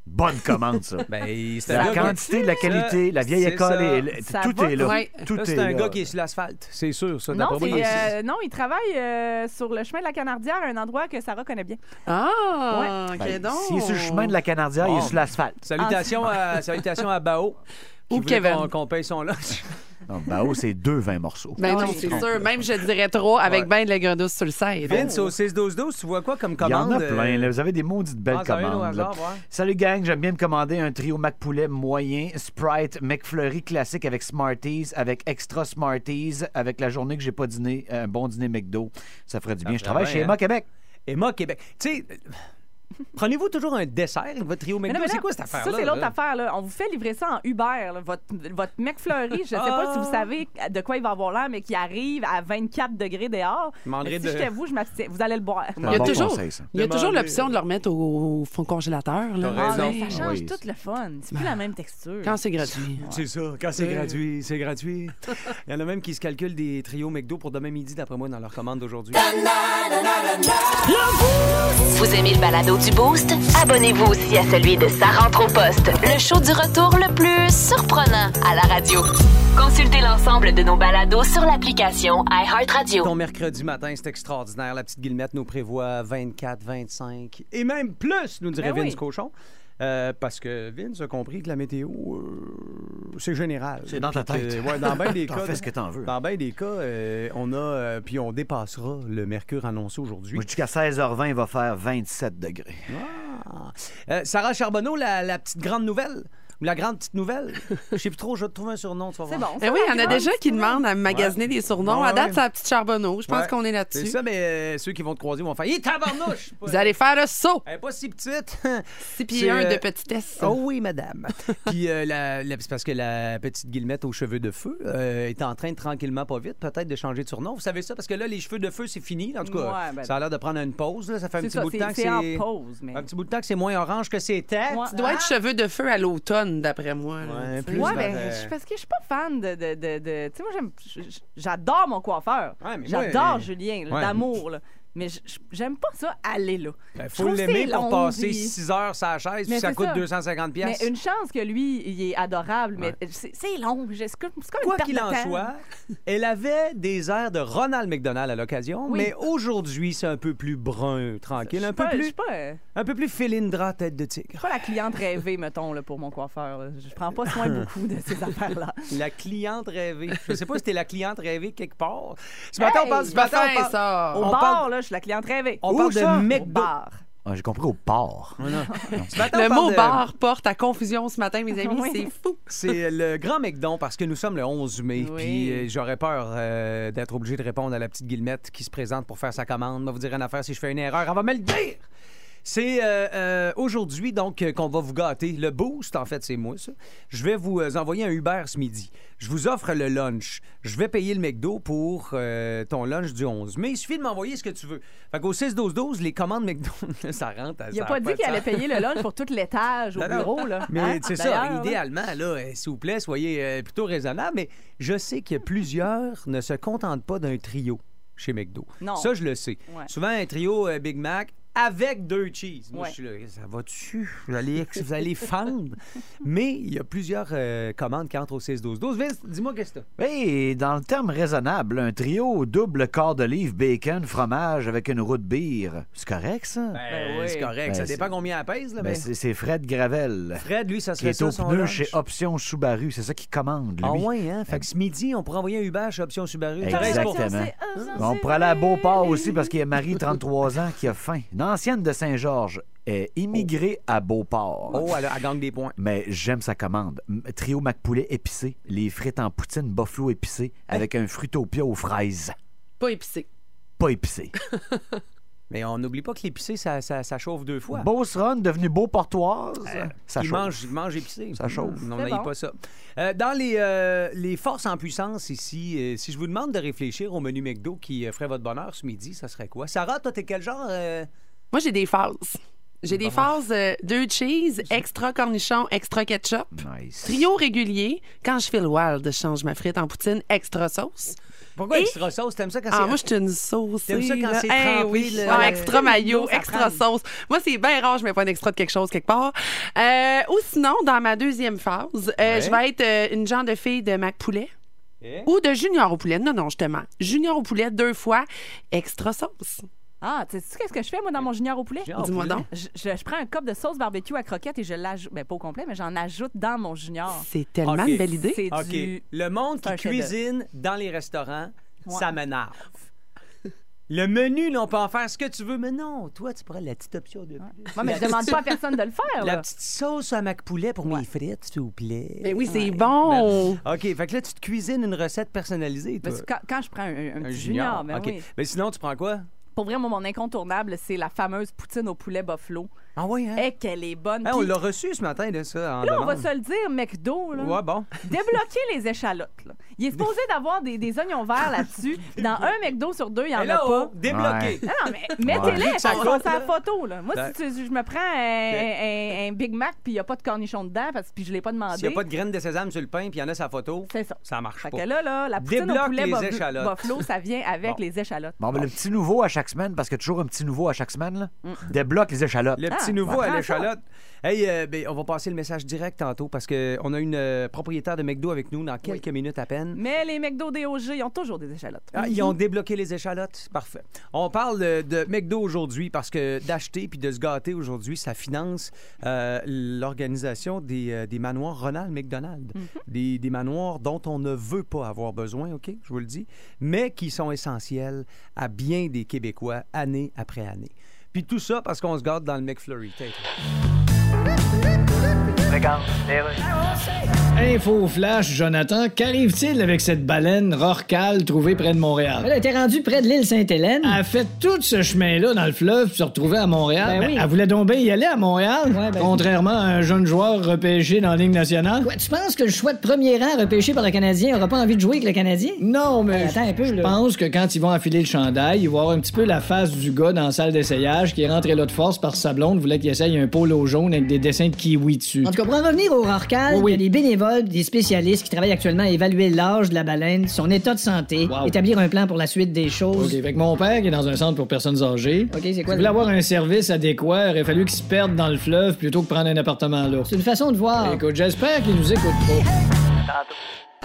C: Bonne commande, ça.
B: Ben, c'est
C: La
B: qui-
C: quantité, la qualité, la vieille école, et tout
D: va,
C: est là.
E: Ouais.
C: Tout
B: Là,
C: est
B: c'est un
C: là.
B: gars qui est sur l'asphalte, c'est sûr. Ça,
D: Non, euh, non, il travaille euh, sur le chemin de la Canardière, un endroit que Sarah connaît bien.
E: Ah, ok,
C: Ben,
E: donc.
C: S'il est sur le chemin de la Canardière, il est sur l'asphalte.
B: Salutations, à, salutations à Bao.
E: Ou Kevin.
B: qu'on- Qu'on paye son lunch. [LAUGHS]
C: Non, Bao, c'est deux 20 morceaux.
E: Ben
D: Ah
E: non, c'est sûr. Même, je dirais trop, avec
C: Ouais.
E: ben de l'aigre douce sur le side.
B: Vince, au 6-12-12, tu vois quoi comme
C: Il y en
B: commande?
C: a plein.
B: euh,
C: là. Vous avez des maudites belles
B: ah,
C: commandes. là.
B: hasard, ouais.
C: Salut gang, j'aime bien me commander un trio McPoulet moyen, Sprite, McFlurry classique avec Smarties, avec extra Smarties, avec la journée que j'ai pas dîné, un bon dîner McDo. Ça ferait du bien.
B: Ça
C: Je travaille chez
B: bien,
C: Emma
B: hein?
C: Québec.
B: Emma Québec. Tu sais, prenez-vous toujours un dessert votre trio McDo?
D: non, mais
B: C'est quoi cette affaire-là?
D: Ça, c'est l'autre affaire. Là. On vous fait livrer ça en Uber. là. Votre, votre McFlurry, je ne sais pas si vous
B: Ah.
D: savez de quoi il va avoir l'air, mais qui arrive à 24 degrés dehors.
B: Je demanderais
D: Mais si
B: de-
D: j'étais vous, je m'abstiens. Vous allez le boire.
E: Il y a
C: bon
E: toujours,
C: conseil, ça.
E: il y a toujours
B: Demander-
E: l'option de le remettre au fond congélateur. Là.
B: T'as
D: Ah,
B: raison.
D: mais ça change
C: Oui.
D: tout le fun. C'est plus la même texture.
E: Quand c'est gratuit. [LAUGHS]
B: C'est ça, quand c'est gratuit, c'est gratuit. Il y en a même qui se calculent des trios McDo pour demain midi, d'après moi, dans leur commande d'aujourd'hui.
A: Vous aimez le balado? Du Boost? Abonnez-vous aussi à celui de Sa rentre au poste, le show du retour le plus surprenant à la radio. Consultez l'ensemble de nos balados sur l'application iHeartRadio.
B: Ton mercredi matin, c'est extraordinaire. La petite Guillemette nous prévoit 24, 25 et même plus, nous dirait
D: Ben
B: Vince
D: oui.
B: Cochon. Euh, parce que Vince a compris que la météo, euh, c'est général.
C: C'est dans ta tête.
B: ouais, dans bien [LAUGHS] des cas.
C: fais ce que t'en veux.
B: Dans bien des cas, euh, on a, puis on dépassera le mercure annoncé aujourd'hui.
C: Moi, je dis qu'à 16h20, il va faire 27 degrés.
B: Ah. Sarah Charbonneau, la, la petite grande nouvelle. Ou la grande petite nouvelle? Je sais plus trop, je vais te trouver un surnom, tu vas
D: C'est
B: voir.
D: bon.
E: Eh oui, il y en a déjà qui demandent à me magasiner des surnoms.
B: Ouais,
E: à date,
B: ouais.
E: c'est la petite charbonneau. Je pense
B: Ouais.
E: qu'on est
B: C'est
E: là-dessus.
B: ça, mais euh, ceux qui vont te croiser vont faire « Hé, tabarnouche! »
E: Vous allez faire le saut.
B: Elle est pas si petite.
E: 6 pieds
B: C'est,
E: 1
B: euh,
E: de petitesse.
B: Oh oui, madame. [LAUGHS] Puis euh, la- la- c'est parce que la petite Guillemette aux cheveux de feu euh, est en train de tranquillement, pas vite, peut-être de changer de surnom. Vous savez ça? Parce que là, les cheveux de feu, c'est fini. En tout cas,
D: Ouais, ben-
B: ça a l'air de prendre une pause. là. Ça fait un
D: C'est
B: petit
D: ça,
B: bout de temps
D: c'est
B: que
D: c'est en
B: c'est...
D: pause. Mais...
B: Un petit bout de temps que c'est moins orange que c'était.
D: Ouais.
E: Tu dois être cheveux de feu à l'automne, d'après moi. là,
B: Ouais,
E: tu sais.
B: plus
D: Ouais,
B: vers,
D: ben,
B: euh,
D: je- parce que je suis pas fan de. de, de, de- tu sais, moi, j'aime- j- j'adore mon coiffeur.
B: Ouais, mais moi,
D: J'adore
B: euh,
D: Julien, là,
B: ouais.
D: d'amour. là. Mais j'aime pas ça aller là.
B: Ben,
D: Je
B: faut l'aimer pour passer
D: puis-
B: 6 heures sur la chaise,
D: Mais
B: puis ça coûte
D: ça.
B: 250
D: Mais
B: pièces.
D: une chance que lui, il est adorable, mais
B: Ouais.
D: c'est long. C'est comme,
B: Quoi qu'il en soit, elle avait des airs de Ronald McDonald à l'occasion,
D: Oui.
B: mais aujourd'hui, c'est un peu plus brun, tranquille,
D: Je
B: un peu
D: pas-
B: plus,
D: pas, euh,
B: un peu plus Philindra tête de tigre.
D: je suis pas la cliente rêvée, mettons, là, pour mon coiffeur. là. Je prends pas [LAUGHS] soin beaucoup de ces affaires-là.
B: La cliente rêvée. Je sais pas si t'es la cliente rêvée quelque part. Ce matin, on parle, ce
E: C'est pas
B: matin, on
E: fin,
B: parle-
E: ça.
B: On parle-
D: là, la cliente rêvée.
B: on
C: Où
B: parle
C: ça?
B: de McDo.
D: bar.
C: Ah, J'ai compris au port.
B: Ce matin, on
E: Le
B: parle
E: mot
B: de-
E: bar porte à confusion ce matin, mes amis.
D: Oui.
E: C'est fou.
B: C'est le grand McDon parce que nous sommes le 11 mai.
D: Oui.
B: Puis euh, j'aurais peur euh, d'être obligé de répondre à la petite Guillemette qui se présente pour faire sa commande. Va vous dire une affaire si je fais une erreur. Elle va me le dire. C'est euh, euh, aujourd'hui donc euh, qu'on va vous gâter. Le boost, en fait, c'est moi ça. Je vais vous envoyer un Uber ce midi. Je vous offre le lunch. Je vais payer le McDo pour euh, ton lunch du 11. Mais il suffit de m'envoyer ce que tu veux. Fait qu'au 6-12-12, les commandes McDo, [LAUGHS] ça rentre.
D: Il a pas dit qu'il allait payer le lunch pour tout l'étage au
B: Non, non.
D: bureau, là.
B: Mais
D: Hein?
B: c'est ça, idéalement, là, s'il vous plaît, soyez plutôt raisonnable. Mais je sais que plusieurs ne se contentent pas d'un trio chez McDo.
D: Non.
B: Ça, je le sais.
D: Ouais.
B: Souvent, un trio euh, Big Mac avec deux cheese. Moi,
D: Ouais.
B: je suis là, ça va dessus. Vous allez, vous allez fendre? [LAUGHS] Mais il y a plusieurs euh, commandes qui entrent au 6-12-12. Vince, dis-moi qu'est-ce que.
C: Oui, dans le terme raisonnable, un trio double quart d'olive, bacon, fromage avec une roue de bière. C'est correct, ça?
B: Ben,
D: oui.
B: C'est correct.
C: Ben,
B: ça
C: c'est-
B: dépend combien elle pèse. Là,
C: Ben,
B: mais...
C: c'est c'est Fred Gravel,
B: Fred, lui, ça
C: qui
B: serait
C: est
B: ça,
C: au
B: son
C: pneu chez Option Subaru. C'est ça qu'il commande, lui.
B: Ah ouais, hein? Fait que ce midi, on pourrait envoyer un Uber chez Option Subaru.
C: Exactement. On pourrait aller à Beauport aussi parce qu'il y a Marie, 33 ans, qui a faim. Une ancienne de Saint-Georges est immigrée à Beauport.
B: Oh, elle, a- elle gagne des points.
C: Mais j'aime sa commande. M- Trio McPoulet épicé, les frites en poutine buffalo épicé avec un frutopia aux fraises.
E: Pas épicé.
C: Pas épicé. [LAUGHS]
B: Mais on n'oublie pas que l'épicé, ça, ça, ça chauffe deux fois.
C: Beauceronne, devenu beau portoise. ça
B: il
C: chauffe.
B: mange, il mange épicé.
C: Ça chauffe.
B: On
D: C'est
B: n'aille
D: bon.
B: pas ça. Euh, dans les, euh, les forces en puissance ici, euh, si je vous demande de réfléchir au menu McDo qui euh, ferait votre bonheur ce midi, ça serait quoi? Sarah, toi, t'es quel genre? euh?
E: Moi, j'ai des phases. J'ai des phases euh, deux cheese, extra cornichon, extra ketchup.
C: Nice.
E: Trio régulier. Quand je fais le wild, je change ma frite en poutine extra sauce.
B: Pourquoi
E: Et-
B: extra sauce? T'aimes ça quand
E: Ah,
B: c'est...
E: moi, je suis une sauce.
B: T'aimes ça quand c'est trempé, le-
E: Ah,
B: le-
E: extra maillot,
D: ça
E: extra
D: prend.
E: sauce. Moi, c'est bien rare, je mets pas un extra de quelque chose quelque part. Euh, ou sinon, dans ma deuxième phase, euh,
B: Ouais.
E: je vais être euh, une genre de fille de Mac Poulet.
B: Eh?
E: Ou de junior au poulet. Non, non, justement. Junior au poulet, deux fois, extra sauce.
D: Ah, tu sais qu'est-ce que je fais, moi, dans mon junior au poulet?
E: Dis-moi donc.
D: Je, je- je prends un cup de sauce barbecue à croquettes et je l'ajoute, ben pas au complet, mais j'en ajoute dans mon junior.
E: C'est tellement
B: Ok.
E: une belle idée.
D: C'est
B: OK.
D: du...
B: Le monde
D: C'est
B: qui
D: un chef-d'œuvre.
B: cuisine dans les restaurants,
D: Ouais.
B: ça m'énerve. Le menu, là, on peut en faire ce que tu veux, mais non, toi, tu prends la petite option de
D: Moi, mais je demande pas à personne de le faire.
B: La
D: là.
B: petite sauce à mac poulet pour mes frites, s'il vous plaît.
E: Ben oui, c'est bon.
B: OK, fait que là, tu te cuisines une recette personnalisée, toi.
D: Parce que quand, quand je prends un, un
B: Un
D: petit
B: junior.
D: junior, ben
B: OK.
D: oui.
B: Mais sinon, tu prends quoi?
D: Pour vrai, moi, mon incontournable, c'est la fameuse poutine au poulet buffalo.
B: Ah oui, hein?
D: Et qu'elle est bonne.
B: On
D: Puis,
B: l'a reçu ce matin, là, ça, en
D: là, on va
B: demande.
D: se le dire, McDo, là,
B: Ouais, bon. [LAUGHS]
D: débloquer les échalotes. là. Il est supposé [LAUGHS] d'avoir des, des oignons verts là-dessus. Dans un McDo sur deux, il n'y en a pas.
B: débloqué.
D: Non, non, mais mettez-les,
B: Ouais. Ça
D: sa
B: là.
D: photo. Là. Moi, si tu- je me prends un, un- Big Mac puis il n'y a pas de cornichon dedans, parce, puis je ne l'ai pas demandé.
B: S'il n'y a pas de graines de sésame sur le pain, puis il y en a sa photo,
D: C'est ça.
B: ça marche
D: Fait
B: pas.
D: que là, là, la poutine
B: Débloque
D: au poulet
B: les échalotes.
D: buffalo, ça vient avec
B: Bon.
D: les échalotes.
C: Bon, ben, le petit nouveau à chaque semaine, parce qu'il y a toujours un petit nouveau à chaque semaine, là, débloque les échalotes.
B: Le
D: Ah,
B: petit nouveau
D: on
B: à l'échalote. Hey, euh, ben, on va passer le message direct tantôt parce qu'on a une euh, propriétaire de McDo avec nous dans quelques minutes à peine.
D: Mais les McDo DOG, ils ont toujours des échalotes.
B: Ah, ils ont débloqué les échalotes. Parfait. On parle euh, de McDo aujourd'hui parce que d'acheter puis de se gâter aujourd'hui, ça finance euh, l'organisation des, euh, des manoirs Ronald McDonald. des, des manoirs dont on ne veut pas avoir besoin, OK, je vous le dis, mais qui sont essentiels à bien des Québécois année après année. Puis tout ça parce qu'on se gâte dans le McFlurry.
H: Info flash, Jonathan. Qu'arrive-t-il avec cette baleine rorcale trouvée près de Montréal?
G: Elle était rendue près de l'île Sainte-Hélène.
H: Elle a fait tout ce chemin-là dans le fleuve pour se retrouver à Montréal.
G: Ben
H: Ben,
G: oui.
H: Elle voulait donc bien y aller à Montréal,
G: Ouais, ben-
H: contrairement à un jeune joueur repêché dans la Ligue nationale.
G: Quoi, tu penses que le choix de premier rang repêché par le Canadien aura pas envie de jouer avec le Canadien?
H: Non, mais
G: attends un peu,
H: je pense que quand ils vont enfiler le chandail, ils vont avoir un petit peu la face du gars dans la salle d'essayage qui est rentré là de force que sa blonde voulait qu'il essaye un polo jaune avec des dessins de kiwi dessus.
G: En tout cas, pour en revenir au Rorcal,
H: Oui, oui.
G: il y a des bénévoles, des spécialistes qui travaillent actuellement à évaluer l'âge de la baleine, son état de santé,
H: Wow.
G: établir un plan pour la suite des choses.
H: OK, fait que mon père qui est dans un centre pour personnes âgées.
G: OK, c'est quoi?
H: voulait avoir un service adéquat, il aurait fallu qu'il se perde dans le fleuve plutôt que prendre un appartement là.
G: C'est une façon de voir.
H: Écoute, j'espère qu'il nous écoute pas.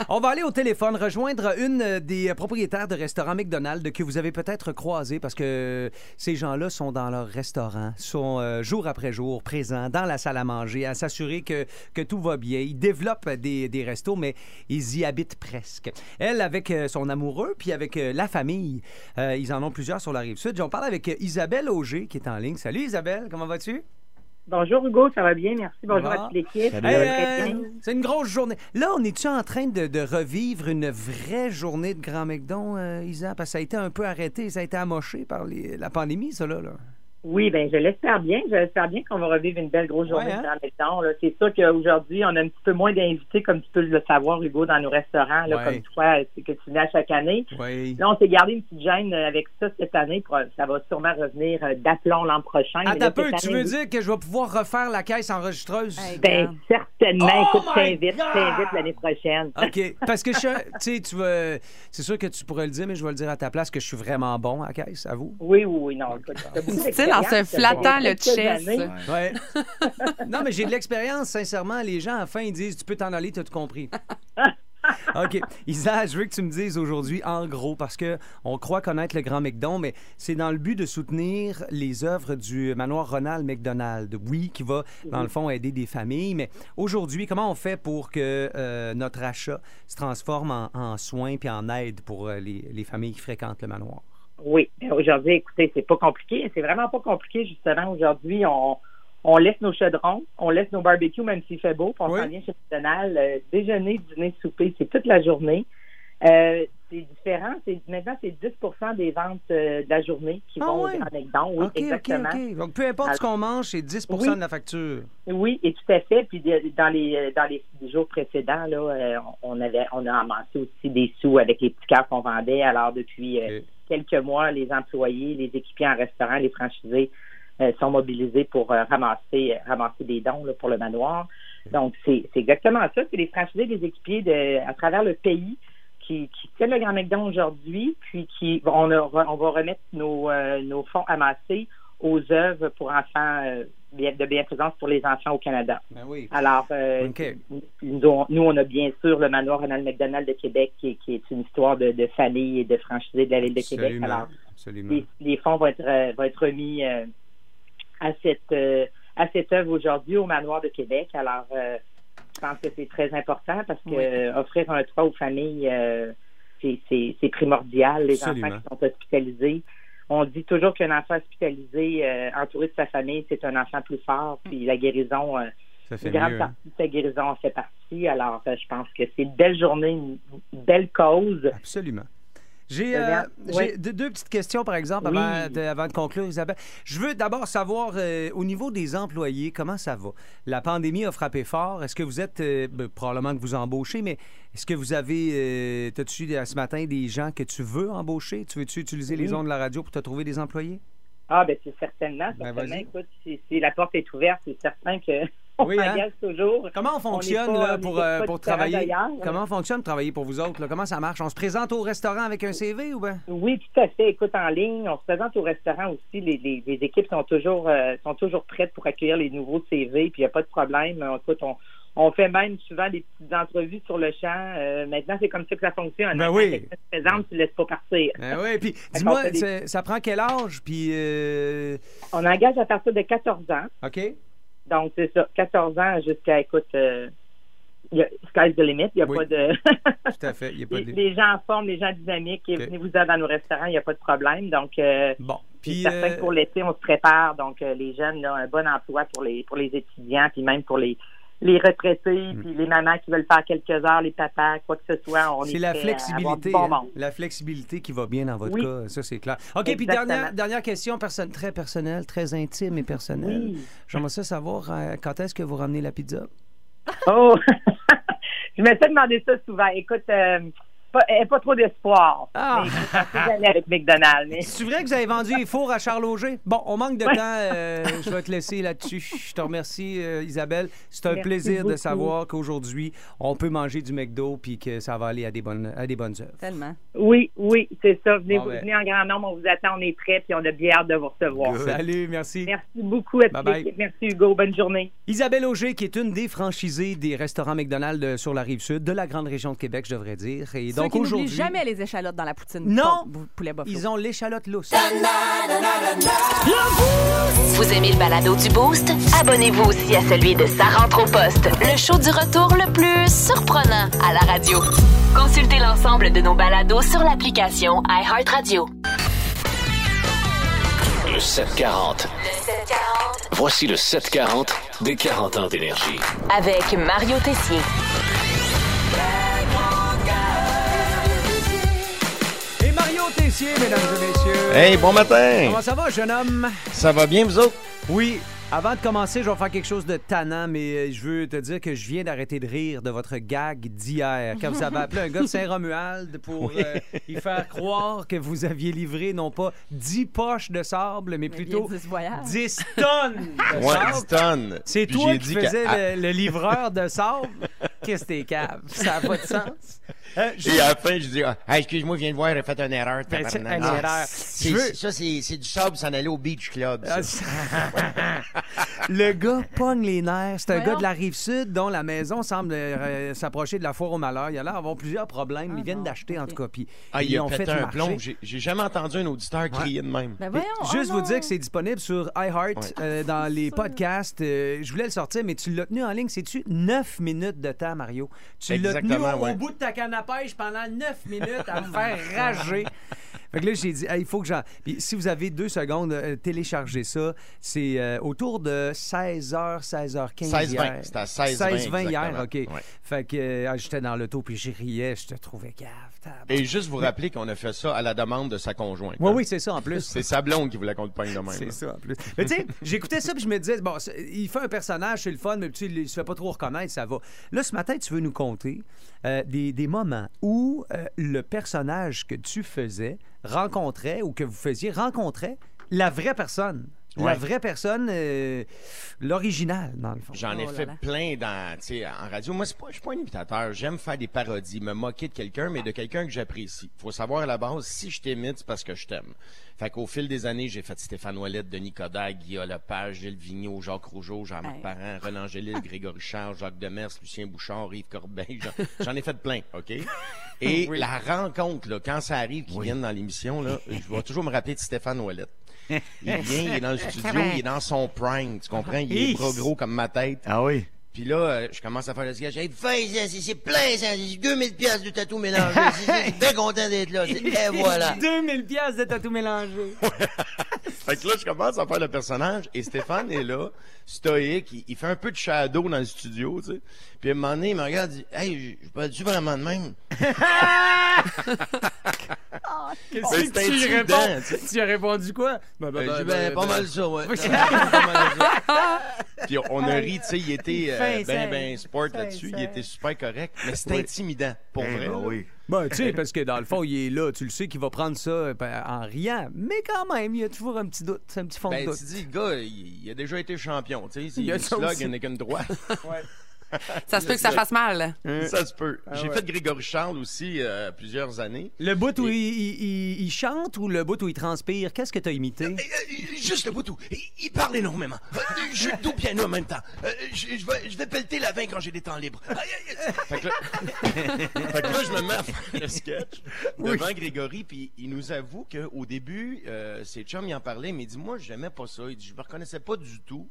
B: On va aller au téléphone rejoindre une des propriétaires de restaurants McDonald's que vous avez peut-être croisé parce que ces gens-là sont dans leur restaurant, sont euh, jour après jour présents dans la salle à manger, à s'assurer que, que tout va bien. Ils développent des, des restos, mais ils y habitent presque. Elle, avec euh, son amoureux, puis avec euh, la famille, ils en ont plusieurs sur la rive sud. On parle avec Isabelle Auger qui est en ligne. Salut Isabelle, comment vas-tu?
K: Bonjour Hugo, ça va bien, merci. Bonjour
B: Bon.
K: à toute l'équipe.
B: Hey,
K: Euh,
B: c'est une grosse journée. Là, on est-tu en train de, de revivre une vraie journée de Grand McDon, euh, Isa? Parce que ça a été un peu arrêté, ça a été amoché par les- la pandémie, ça, là. là.
K: Oui, ben je l'espère bien. Je l'espère bien qu'on va revivre une belle grosse journée
B: Ouais, hein?
K: dans le temps. C'est sûr qu'aujourd'hui, on a un petit peu moins d'invités, comme tu peux le savoir, Hugo, dans nos restaurants, là,
B: Ouais.
K: comme toi, c'est que tu venais à chaque année.
B: Oui.
K: Là, on s'est gardé une petite gêne euh, avec ça cette année. Pour, ça va sûrement revenir euh, d'aplomb l'an prochain. Là,
B: peu,
K: cette
B: tu
K: année,
B: veux dire que je vais pouvoir refaire la caisse enregistreuse?
K: Ben, certainement.
B: Oh
K: Écoute, t'invite, t'invite l'année prochaine.
B: OK. Parce que je suis- tu sais, tu vas. C'est sûr que tu pourrais le dire, mais je vais le dire à ta place que je suis vraiment bon à la caisse, à vous.
K: Oui, oui, oui, non. écoute,
E: Tu sais, en se flattant le chest.
B: Ouais. [LAUGHS] non, mais j'ai de l'expérience, sincèrement. Les gens, à la fin, ils disent Tu peux t'en aller, t'as tout compris. [LAUGHS] OK. Isa, je veux que tu me dises aujourd'hui, en gros, parce que on croit connaître le grand McDon, mais c'est dans le but de soutenir les œuvres du manoir Ronald McDonald. Oui, qui va, dans le fond, aider des familles. Mais aujourd'hui, comment on fait pour que euh, notre achat se transforme en, en soins puis en aide pour euh, les, les familles qui fréquentent le manoir?
K: Oui, aujourd'hui, écoutez, c'est pas compliqué. C'est vraiment pas compliqué, justement. Aujourd'hui, on, on laisse nos chaudrons, on laisse nos barbecues, même s'il fait beau, puis on
B: Oui.
K: s'en vient chez McDonald's. Euh, déjeuner, dîner, souper, c'est toute la journée. Euh, c'est différent. C'est, maintenant, c'est 10% des ventes euh, de la journée qui
B: Ah
K: vont Grand McDon. Oui, exactement.
B: Donc, peu importe ce qu'on mange, c'est 10
K: Oui.
B: de la facture.
K: Oui, et tout à fait. Puis dans les euh, dans les jours précédents, là, on avait on a amassé aussi des sous avec les petits cœurs qu'on vendait. Alors depuis quelques mois, les employés, les équipiers en restaurant, les franchisés euh, sont mobilisés pour euh, ramasser ramasser des dons pour le manoir. Donc c'est exactement ça. C'est les franchisés, les équipiers à travers le pays qui, qui tiennent le Grand McDon aujourd'hui, puis qui on, va remettre nos, euh, nos fonds amassés aux œuvres pour enfants euh, bien- de bienfaisance pour les enfants au Canada.
B: Ben oui.
K: Alors, euh, nous, on- nous, on a bien sûr le manoir Ronald McDonald de Québec, qui, est- qui est une histoire de, de famille et de franchisé de la ville de Québec.
B: Absolument.
K: Alors,
B: Absolument.
K: les, les fonds vont être, euh, vont être remis euh, à cette euh, à cette œuvre aujourd'hui au manoir de Québec. Alors, je pense que c'est très important parce que
D: Oui.
K: offrir un toit aux familles, c'est- primordial. Les
B: Absolument.
K: enfants qui sont hospitalisés. On dit toujours qu'un enfant hospitalisé, euh, entouré de sa famille, c'est un enfant plus fort. Puis la guérison, euh,
B: Ça fait
K: une grande
B: mieux, hein?
K: partie de sa guérison en fait partie. Alors, euh, je pense que c'est une belle journée, une belle cause.
B: Absolument. J'ai
K: Euh, bien,
B: deux, deux petites questions, par exemple,
K: Oui.
B: avant, de, avant de conclure, Isabelle. Je veux d'abord savoir, euh, au niveau des employés, comment ça va? La pandémie a frappé fort. Est-ce que vous êtes, euh, ben, probablement que vous embauchez, mais est-ce que vous avez, t'as-tu ce matin des gens que tu veux embaucher? Tu veux-tu utiliser les ondes de la radio pour te trouver des employés?
K: Ah, ben c'est certainement.
B: Ben,
K: certainement. Écoute, si, si la porte est ouverte, c'est certain que
B: Oui, hein?
K: toujours.
B: Comment on fonctionne
K: pas-
B: là, pour, euh, pour travailler? Comment on fonctionne travailler pour vous autres? là? Comment ça marche? On se présente au restaurant avec un CV ou bien?
K: Oui, tout à fait. Écoute, en ligne, on se présente au restaurant aussi. Les, les, les équipes sont toujours euh, sont toujours prêtes pour accueillir les nouveaux CV, puis il n'y a pas de problème. Euh, Écoute, on, on fait même souvent des petites entrevues sur le champ. Euh, maintenant, c'est comme ça que ça fonctionne.
B: Ben
K: Quand
B: oui.
K: quelqu'un se présente, tu ne laisses pas partir.
B: Ben oui, puis [LAUGHS] dis-moi,
K: des-
B: ça prend quel âge? Puis, euh,
K: On engage à partir de 14 ans.
B: OK?
K: Donc, c'est ça, 14 ans jusqu'à, écoute, euh, il y a, sky's the limit. Il n'y a
B: Oui.
K: pas de... [LAUGHS]
B: Tout à fait. Il y a pas
K: les,
B: de...
K: les gens en forme, les gens dynamiques, et venez vous dans nos restaurants, il n'y a pas de problème. Donc, euh,
B: Bon.
K: puis certain
B: euh,
K: que pour l'été, on se prépare. Donc, euh, les jeunes, là, un bon emploi pour les pour les étudiants, puis même pour les les retraités, puis les mamans qui veulent faire quelques heures, les papas, quoi que ce soit, on est
B: c'est la flexibilité.
K: bon monde.
B: La flexibilité qui va bien dans votre
K: Oui.
B: cas, ça c'est clair. OK, puis dernière, dernière question perso- très personnelle, très intime et personnelle.
K: Oui.
B: J'aimerais ça savoir euh, quand est-ce que vous ramenez la pizza?
K: Oh! [LAUGHS] je me suis demandé ça souvent. Écoute, euh, pas, pas trop d'espoir.
B: Ah!
K: Mais avec McDonald's. Mais...
B: C'est vrai que vous avez vendu les fours à Charles Auger? Bon, on manque de
K: Ouais.
B: temps. euh, je vais te laisser là-dessus. Je te remercie, euh, Isabelle. C'est un
K: Merci
B: plaisir de savoir qu'aujourd'hui, on peut manger du McDo puis que ça va aller à des bonnes, à des bonnes œuvres.
D: Tellement.
K: Oui, oui, c'est ça. Venez,
B: Bon, ben.
K: venez en grand nombre, on vous attend, on est prêts, puis on a bien hâte de vous recevoir.
B: Salut, merci.
K: Merci beaucoup à
B: Bye bye.
K: Merci Hugo, bonne journée.
B: Isabelle Auger, qui est une des franchisées des restaurants McDonald's euh, sur la rive sud, de la grande région de Québec, je devrais dire. Et
D: Ceux
B: donc
D: qui n'oublient
B: aujourd'hui,
D: jamais les échalotes dans la poutine.
B: Non!
D: Bon, poulet buffalo.
B: ils ont l'échalote lousse.
A: Vous aimez le balado du Boost? Abonnez-vous aussi à celui de Sa rentre au poste, le show du retour le plus surprenant à la radio. Consultez l'ensemble de nos balados sur l'application iHeartRadio.
F: Le 740. Voici le 740 des 40 ans d'énergie.
A: Avec Mario Tessier.
B: Mesdames et messieurs.
L: Hey, bon matin!
B: Comment ça va, jeune homme?
L: Ça va bien, vous autres?
B: Oui. Avant de commencer, je vais faire quelque chose de tannant, mais euh, je veux te dire que je viens d'arrêter de rire de votre gag d'hier, quand vous avez appelé un gars de Saint-Romuald pour euh, y faire croire que vous aviez livré non pas 10 poches de sable, mais plutôt
D: bien 10 voyages.
B: 10 tonnes de
L: Ouais,
B: sable.
L: 10 tonnes.
B: C'est toi qui faisais
L: ah.
B: le, le livreur de sable? Qu'est-ce que t'es cave? Ça n'a pas de sens. Euh, je-
L: Et à la fin, je dis, ah, excuse-moi, je viens de voir, j'ai fait une erreur.
B: Ben, une
L: Ah,
B: erreur? veux-
L: Ça, c'est du sable s'en aller au Beach Club. ça.
B: Ah, [LAUGHS] le gars pogne les nerfs. C'est un
D: Voyons.
B: gars de la rive sud dont la maison semble euh, s'approcher de la foire au malheur. Il a l'air d'avoir plusieurs problèmes. Ils viennent d'acheter, en tout cas. Puis
L: Ah,
B: ils
L: il a
B: ont
L: pété
B: fait
L: un
B: marcher.
L: plomb. J'ai j'ai jamais entendu un auditeur crier de même.
D: Ben voyons.
B: Juste vous
D: non.
B: dire que c'est disponible sur iHeart
L: Ouais.
B: euh, dans les podcasts. Euh, je voulais le sortir, mais tu l'as tenu en ligne. C'est-tu 9 minutes de temps, Mario? Tu l'as tenu
L: Exactement,
B: au, bout de ta canne à pêche pendant 9 minutes à me faire [LAUGHS] rager. Fait que là, j'ai dit, Hey, il faut que j'en. Puis si vous avez deux secondes, euh, téléchargez ça. C'est euh, autour de 16h, 16h15.
L: 16-20.
B: hier.
L: C'était à 16-20
B: 16-20 hier,
L: exactement.
B: OK.
L: Ouais.
B: Fait que euh, j'étais dans l'auto, puis j'y riais, je te trouvais cave.
L: Et juste vous rappeler qu'on a fait ça à la demande de sa conjointe.
B: Oui,
L: hein.
B: oui, c'est ça en plus.
L: C'est sa blonde qui voulait qu'on le de même.
B: C'est ça, en plus. Mais tu sais, j'écoutais ça, puis je me disais, bon, il fait un personnage, c'est le fun, mais tu sais, il se fait pas trop reconnaître, ça va. Là, ce matin, tu veux nous conter euh, des, des moments où euh, le personnage que tu faisais rencontrait ou que vous faisiez rencontrait la vraie personne. La vraie personne, euh, l'original, dans le fond.
L: J'en ai
D: Oh là
L: fait
D: là.
L: plein dans, tu sais, en radio. Moi, c'est pas, je suis pas un imitateur. J'aime faire des parodies, me moquer de quelqu'un, mais de quelqu'un que j'apprécie. Faut savoir à la base, si je t'imite, c'est parce que je t'aime. Fait qu'au fil des années, j'ai fait Stéphane Ouellette, Denis Coderre, Guillaume Lepage, Gilles Vigneault, Jacques Rougeau, Jean-Marc
D: Hey.
L: Parent, Renan Angélil, Grégory Charles, Jacques Demers, Lucien Bouchard, Yves Corbeil. J'en, [LAUGHS] j'en ai fait plein, OK? [LAUGHS] Et la rencontre, là, quand ça arrive qu'ils viennent dans l'émission, là, je vais toujours me rappeler de Stéphane Ouellette. Il vient, il est dans le studio, il est dans son prime, tu comprends? Il est bras gros comme ma tête.
C: Ah oui.
L: Puis là, euh, je commence à faire le sketch. Hey, c'est c'est plein. J'ai 2000 pièces de tatou mélangé. C'est- c'est- Je suis bien content d'être là. C'est- Et voilà. [LAUGHS]
B: 2000 pièces de tatou mélangé. [LAUGHS]
L: Fait que là, je commence à faire le personnage et Stéphane est là, stoïque. Il, il fait un peu de shadow dans le studio, tu sais. Puis à un moment donné, il me regarde et dit Hey, je- parle-tu vraiment de même? [LAUGHS]
B: Qu'est-ce que tu y
L: intimidant,
B: réponds?
L: tu sais.
B: Tu as répondu quoi? Ben, ben,
L: Euh,
B: ben,
L: j'ai dit, ben,
B: ben,
L: pas
B: ben,
L: mal ça, ouais.
B: Oui.
L: Pas mal ça. [LAUGHS] Puis on a ri, tu sais, il était euh,
B: Fin,
L: ben, ben sport
B: Fin,
L: là-dessus. Il
B: fin.
L: était super correct, mais c'était
B: Oui.
L: intimidant, pour
C: Eh
L: vrai.
C: ben oui.
B: Ben, tu sais, parce que dans le fond, il est là, tu le sais qu'il va prendre ça euh, ben, en riant, mais quand même, il y a toujours un petit doute, un petit fond de
L: Ben,
B: doute.
L: tu dis, le gars, il, il a déjà été champion, tu sais.
B: Il y a
L: Il
B: ça
L: slug,
B: aussi.
L: il n'a qu'une droite.
E: Ça se peut que ça fasse mal.
L: Ça se peut.
B: Ah
L: J'ai
B: ouais.
L: fait Grégory Charles aussi euh, plusieurs années.
B: Le bout où il, il- il- il chante ou le bout où il transpire, qu'est-ce que tu as imité?
L: Euh, Juste le bout où il, il parle énormément. Euh, Je joue au piano en même temps. Euh, Je, je vais, je vais pelleter la vin quand j'ai des temps libres. Aïe, aïe, aïe. Fait que là, [LAUGHS] fait que là, je me mets à faire le sketch devant Grégory, puis il nous avoue qu'au début, euh, ses chums, il en parlait, mais il dit, moi, j'aimais pas ça. Il dit, je me reconnaissais pas du tout.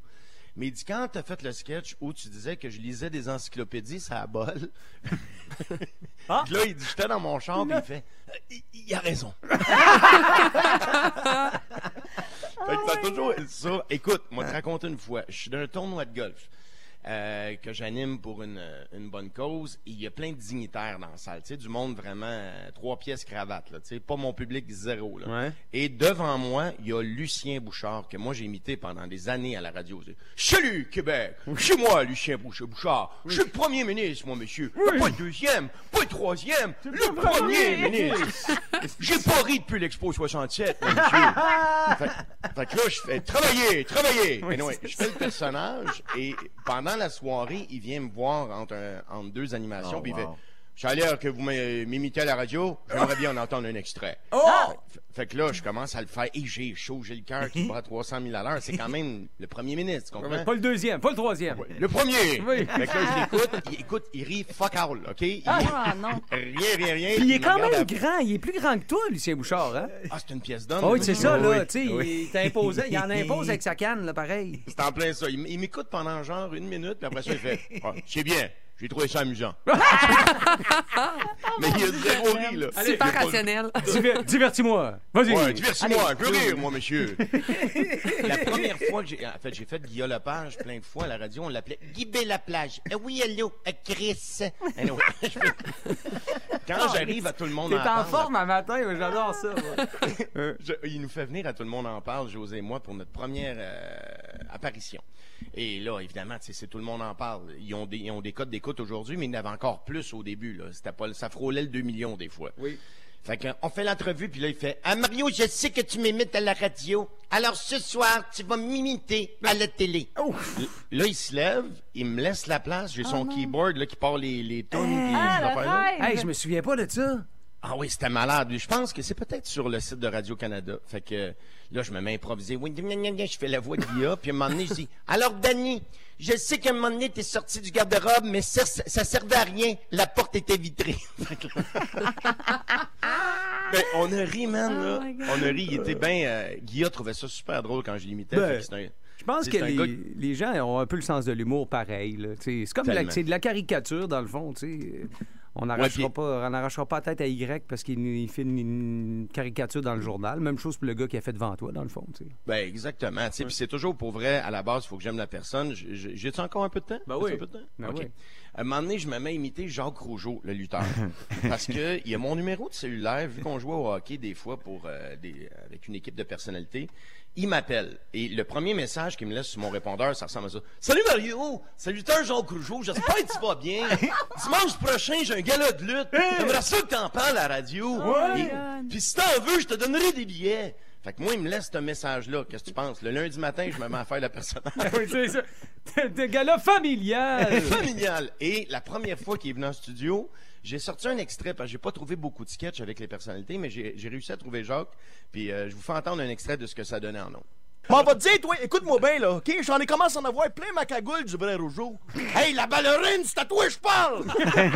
L: Mais il dit, quand t'as fait le sketch où tu disais que je lisais des encyclopédies, ça a bol.
B: Ah. [LAUGHS]
L: Puis là, il dit, j'étais dans mon champ, puis il fait, Euh, il, il a raison. [LAUGHS] Fait que a toujours ça. Écoute, moi, te raconter une fois. Je suis dans un tournoi de golf euh, que j'anime pour une, une bonne cause. Et il y a plein de dignitaires dans la salle. Tu sais, du monde vraiment euh, trois pièces cravates. Là, tu sais, pas mon public zéro. Là.
B: Ouais.
L: Et devant moi, il y a Lucien Bouchard, que moi j'ai imité pendant des années à la radio. Salut Québec! C'est moi, Lucien Bouch- Bouchard. Je suis le premier ministre, moi, monsieur. Pas le deuxième, pas le troisième, le premier ministre. [LAUGHS] J'ai pas ri depuis l'Expo 67, moi, monsieur. [LAUGHS] fait, fait que là, je fais travailler, travailler. Non, je fais le personnage et pendant la soirée, il vient me voir entre, un- entre deux animations,
C: Oh,
L: puis il fait
C: wow.
L: Ça a l'air que vous m'im- m'imitez à la radio, j'aimerais bien en entendre un extrait.
B: Oh!
L: Fait, fait que là, je commence à le faire et j'ai chaud, j'ai le cœur qui bat à 300 000 à l'heure. C'est quand même le premier ministre, tu comprends?
B: Pas le deuxième, pas le troisième.
L: Le premier!
B: Oui.
L: Fait que là, je l'écoute, il écoute, il rit fuck all, OK? Il-
D: Ah, non.
L: Rien, rien, rien.
B: Puis il est quand même
L: à-
B: grand, il est plus grand que toi, Lucien Bouchard, hein?
L: Ah, c'est une pièce d'homme.
B: Ah oui, c'est ça, là,
C: oui.
B: tu sais,
C: Oui.
B: il t'imposait, il en impose avec sa canne, là, pareil.
L: C'est en plein ça. Il, m'écoute pendant genre une minute, puis après ça, il fait ah, C'est bien, j'ai trouvé ça amusant. [LAUGHS] Mais il y a zéro ri, là.
E: Super
L: Il y a pas-
E: rationnel.
B: Diver- Divertis-moi. Vas-y.
L: Ouais, divertis-moi, un peu rire, moi, monsieur. [LAUGHS] la première fois que j'ai. En fait, j'ai fait Guillaume Lepage plein de fois à la radio, on l'appelait Guibé la plage. Euh, oui, hello, euh, Chris. Anyway, je fais- [LAUGHS] Quand j'arrive à tout le monde
B: T'es
L: en
B: en
L: parle,
B: forme un matin, ouais, j'adore ça. moi.
L: je- il nous fait venir à tout le monde en parle, José et moi, pour notre première euh, apparition. Et là, évidemment, tu sais, c'est tout le monde en parle. Ils ont des, ils ont des codes d'écoute aujourd'hui, mais il y en avait encore plus au début. Là. C'était pas, ça frôlait le 2 millions des fois.
B: Oui.
L: Fait qu'on fait l'entrevue, puis là, il fait Ah, Mario, je sais que tu m'imites à la radio. Alors ce soir, tu vas m'imiter à la télé. Là, il se lève, il me laisse la place. J'ai son keyboard là, qui part les, les tunes. puis
D: Ah.
B: Hey, je me souviens pas de ça.
L: Ah oui, c'était malade. Je pense que c'est peut-être sur le site de Radio-Canada. Fait que là, je me mets à improviser. Oui, je fais la voix de Guilla. Puis à un moment donné, je dis Alors, Danny, je sais qu'à un moment donné, t'es sorti du garde-robe, mais ça, servait à rien. La porte était vitrée. [LAUGHS] Fait que là- Ben, on a ri, man. Là. on a ri. Il était bien. Euh, Guilla trouvait ça super drôle quand je l'imitais.
B: Ben, Je pense que les,
L: gars
B: les gens ont un peu le sens de l'humour pareil. C'est comme de la, de la caricature, dans le fond. tu sais. On n'arrachera pas, la tête à Y parce qu'il il fait une, une caricature dans le journal. Même chose pour le gars qui a fait devant toi, dans le fond. tu sais.
L: Ben exactement. Puis c'est toujours pour vrai, à la base, il faut que j'aime la personne. J'ai-tu encore un peu de temps?
B: Ben oui.
L: un peu de temps?
B: Ben oui.
L: À un moment donné, je me mets à imiter Jacques Rougeau, le lutteur. [LAUGHS] parce que il y a mon numéro de cellulaire, vu qu'on jouait au hockey des fois pour euh, des, avec une équipe de personnalités. Il m'appelle. Et le premier message qu'il me laisse sur mon répondeur, ça ressemble à ça. Salut Mario! Saluteur Jacques Rougeau, j'espère que tu vas bien. Dimanche prochain, j'ai un gala de lutte. J'aimerais ça que t'en parles à la radio.
M: Ouais.
L: Et- Puis si t'en veux, je te donnerai des billets. Fait que moi, il me laisse ce message-là. Qu'est-ce que tu penses? Le lundi matin, je me mets à faire la personnage. [LAUGHS]
B: oui, c'est ça. De gars-là familial.
L: familial. Et la première fois qu'il est venu en studio, j'ai sorti un extrait parce que j'ai pas trouvé beaucoup de sketchs avec les personnalités, mais j'ai réussi à trouver Jacques. Puis euh, je vous fais entendre un extrait de ce que ça donnait en nom.
N: M'en va te dire, toi, écoute-moi bien, là, OK? J'en ai commencé à en avoir plein ma cagoule du vrai Rougeau. [LAUGHS] Hey, la ballerine, c'est à toi que je parle!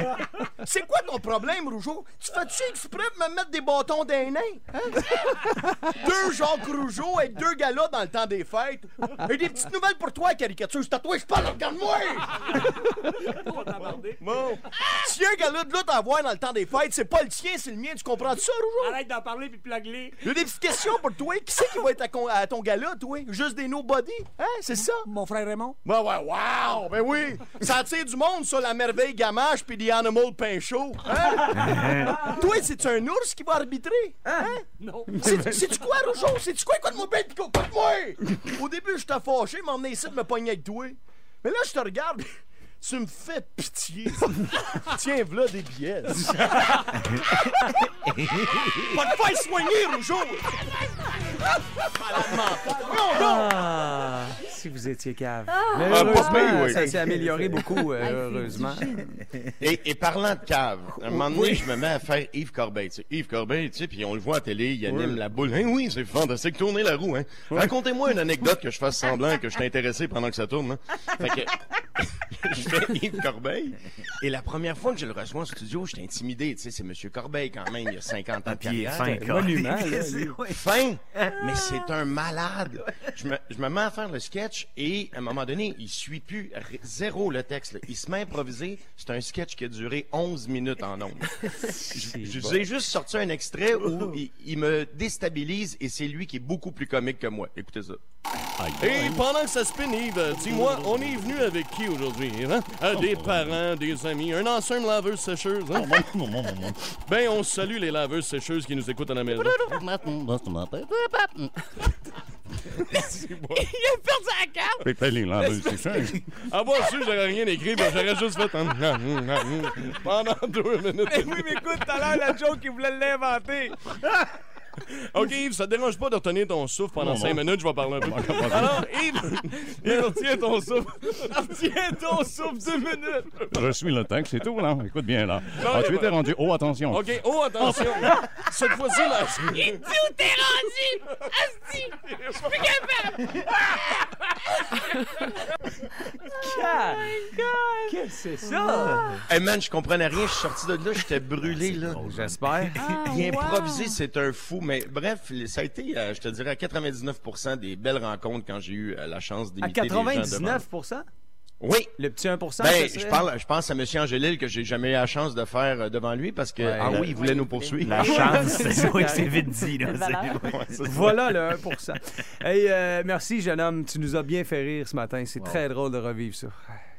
N: [LAUGHS] c'est quoi ton problème, Rougeau? Tu fais-tu exprès de me mettre des bâtons d'un nain? Hein? [LAUGHS] deux Jacques Rougeau avec deux galas dans le temps des fêtes. Et des petites nouvelles pour toi, caricature. C'est à toi que je parle, regarde-moi! bon. Si un gala de lutte à voir dans le temps des fêtes, c'est pas le tien, c'est le mien. Tu comprends ça, Rougeau?
M: Arrête d'en parler puis plugler.
N: J'ai des petites questions pour toi. Qui c'est qui va être à ton gala, toi? Juste des nobody? Hein? C'est ça?
M: Mon frère Raymond.
N: Ben ouais, wow! Ben oui! Ça attire du monde, ça, la merveille gamache puis des animal pain chaud. Hein? [LAUGHS] toi, c'est-tu un ours qui va arbitrer? Hein?
M: Non.
N: C'est- C'est-tu quoi, Rougeau? C'est-tu quoi? Écoute-moi bien, pis écoute-moi! Au début, je t'ai fâché, m'emmener ici de me pogner avec toi. Mais là, je te regarde, tu me fais pitié. [LAUGHS] Tiens, voilà des billets. [LAUGHS] Va te faire soigner, Rougeau! Malade mental. Non, non!
B: Ah, si vous étiez cave.
L: Ah.
B: Mais
L: Ah,
B: heureusement,
L: pire, oui.
B: ça s'est amélioré beaucoup, euh, [LAUGHS] heureusement.
L: Et, et parlant de cave, à un moment donné,
B: Oui.
L: je me mets à faire Yves Corbeil. Tu sais, Yves Corbeil, tu sais, puis on le voit à télé, il anime
B: Oui.
L: la boule. Hein, oui, c'est fantastique, tourner la roue. Hein. Racontez-moi une anecdote que je fasse semblant que je suis intéressé pendant que ça tourne. Hein. Fait que Yves [LAUGHS] Corbeil. Et la première fois que je le reçois en studio, j'étais intimidé. Tu sais, c'est Monsieur Corbeil quand même, il y a 50 ans de
C: est
L: carrière.
C: fin, Monument, [LAUGHS] là, lui.
L: Fin, [LAUGHS] mais c'est un malade. Je me, je me mets à faire le sketch et à un moment donné, il suit plus zéro le texte. là. Il se met à improviser. C'est un sketch qui a duré 11 minutes en nombre. Je, je vous ai juste sorti un extrait où il, il me déstabilise et c'est lui qui est beaucoup plus comique que moi. Écoutez ça.
O: Et pendant que ça spin, Yves, dis-moi, on est venu avec qui aujourd'hui, Yves? hein? Des parents, des amis, un ensemble laveuse sécheuse, hein? [LAUGHS] Ben, on salue les laveuses sécheuses qui nous écoutent à la maison.
M: Il a perdu la carte.
O: C'est les laveuses sécheuses. Avoir su, j'aurais rien écrit, ben, j'aurais juste fait un... [LAUGHS] pendant deux minutes.
M: Mais oui, mais écoute, tout à l'heure, la joke, il voulait l'inventer. [LAUGHS] [LAUGHS]
O: OK, Yves, ça te dérange pas de retenir ton souffle pendant
I: Non,
O: cinq
I: non.
O: minutes, je vais parler un peu. [LAUGHS] Alors, Yves, Yves, retiens ton souffle. [LAUGHS] Retiens ton souffle deux minutes.
I: Je suis le texte, c'est tout, là. Écoute bien, là.
O: Non,
I: Ah, tu étais rendu. Oh, attention.
O: OK, oh, attention. Cette fois-ci, là...
M: Il dit où t'es rendu? Asti! Je suis plus capable!
B: Qu'est-ce que c'est ça?
L: Hey man, je comprenais rien. Je suis sorti de là, j'étais brûlé, là.
B: J'espère.
L: Il improvisé, c'est un fou. Mais bref, ça a été, euh, je te dirais, à 99% des belles rencontres quand j'ai eu euh, la chance
B: À
L: d'imiter des gens devant.
B: 99
L: Oui.
B: Le petit 1
L: Ben, je parle, je pense à M. Angélil que j'ai jamais eu la chance de faire euh, devant lui parce que
B: Ouais,
L: ah oui, il voulait nous poursuivre.
C: La [LAUGHS] chance, c'est oui, c'est vite dit. Là.
B: Voilà le 1 Hey, euh, merci, jeune homme. Tu nous as bien fait rire ce matin. C'est très drôle de revivre ça.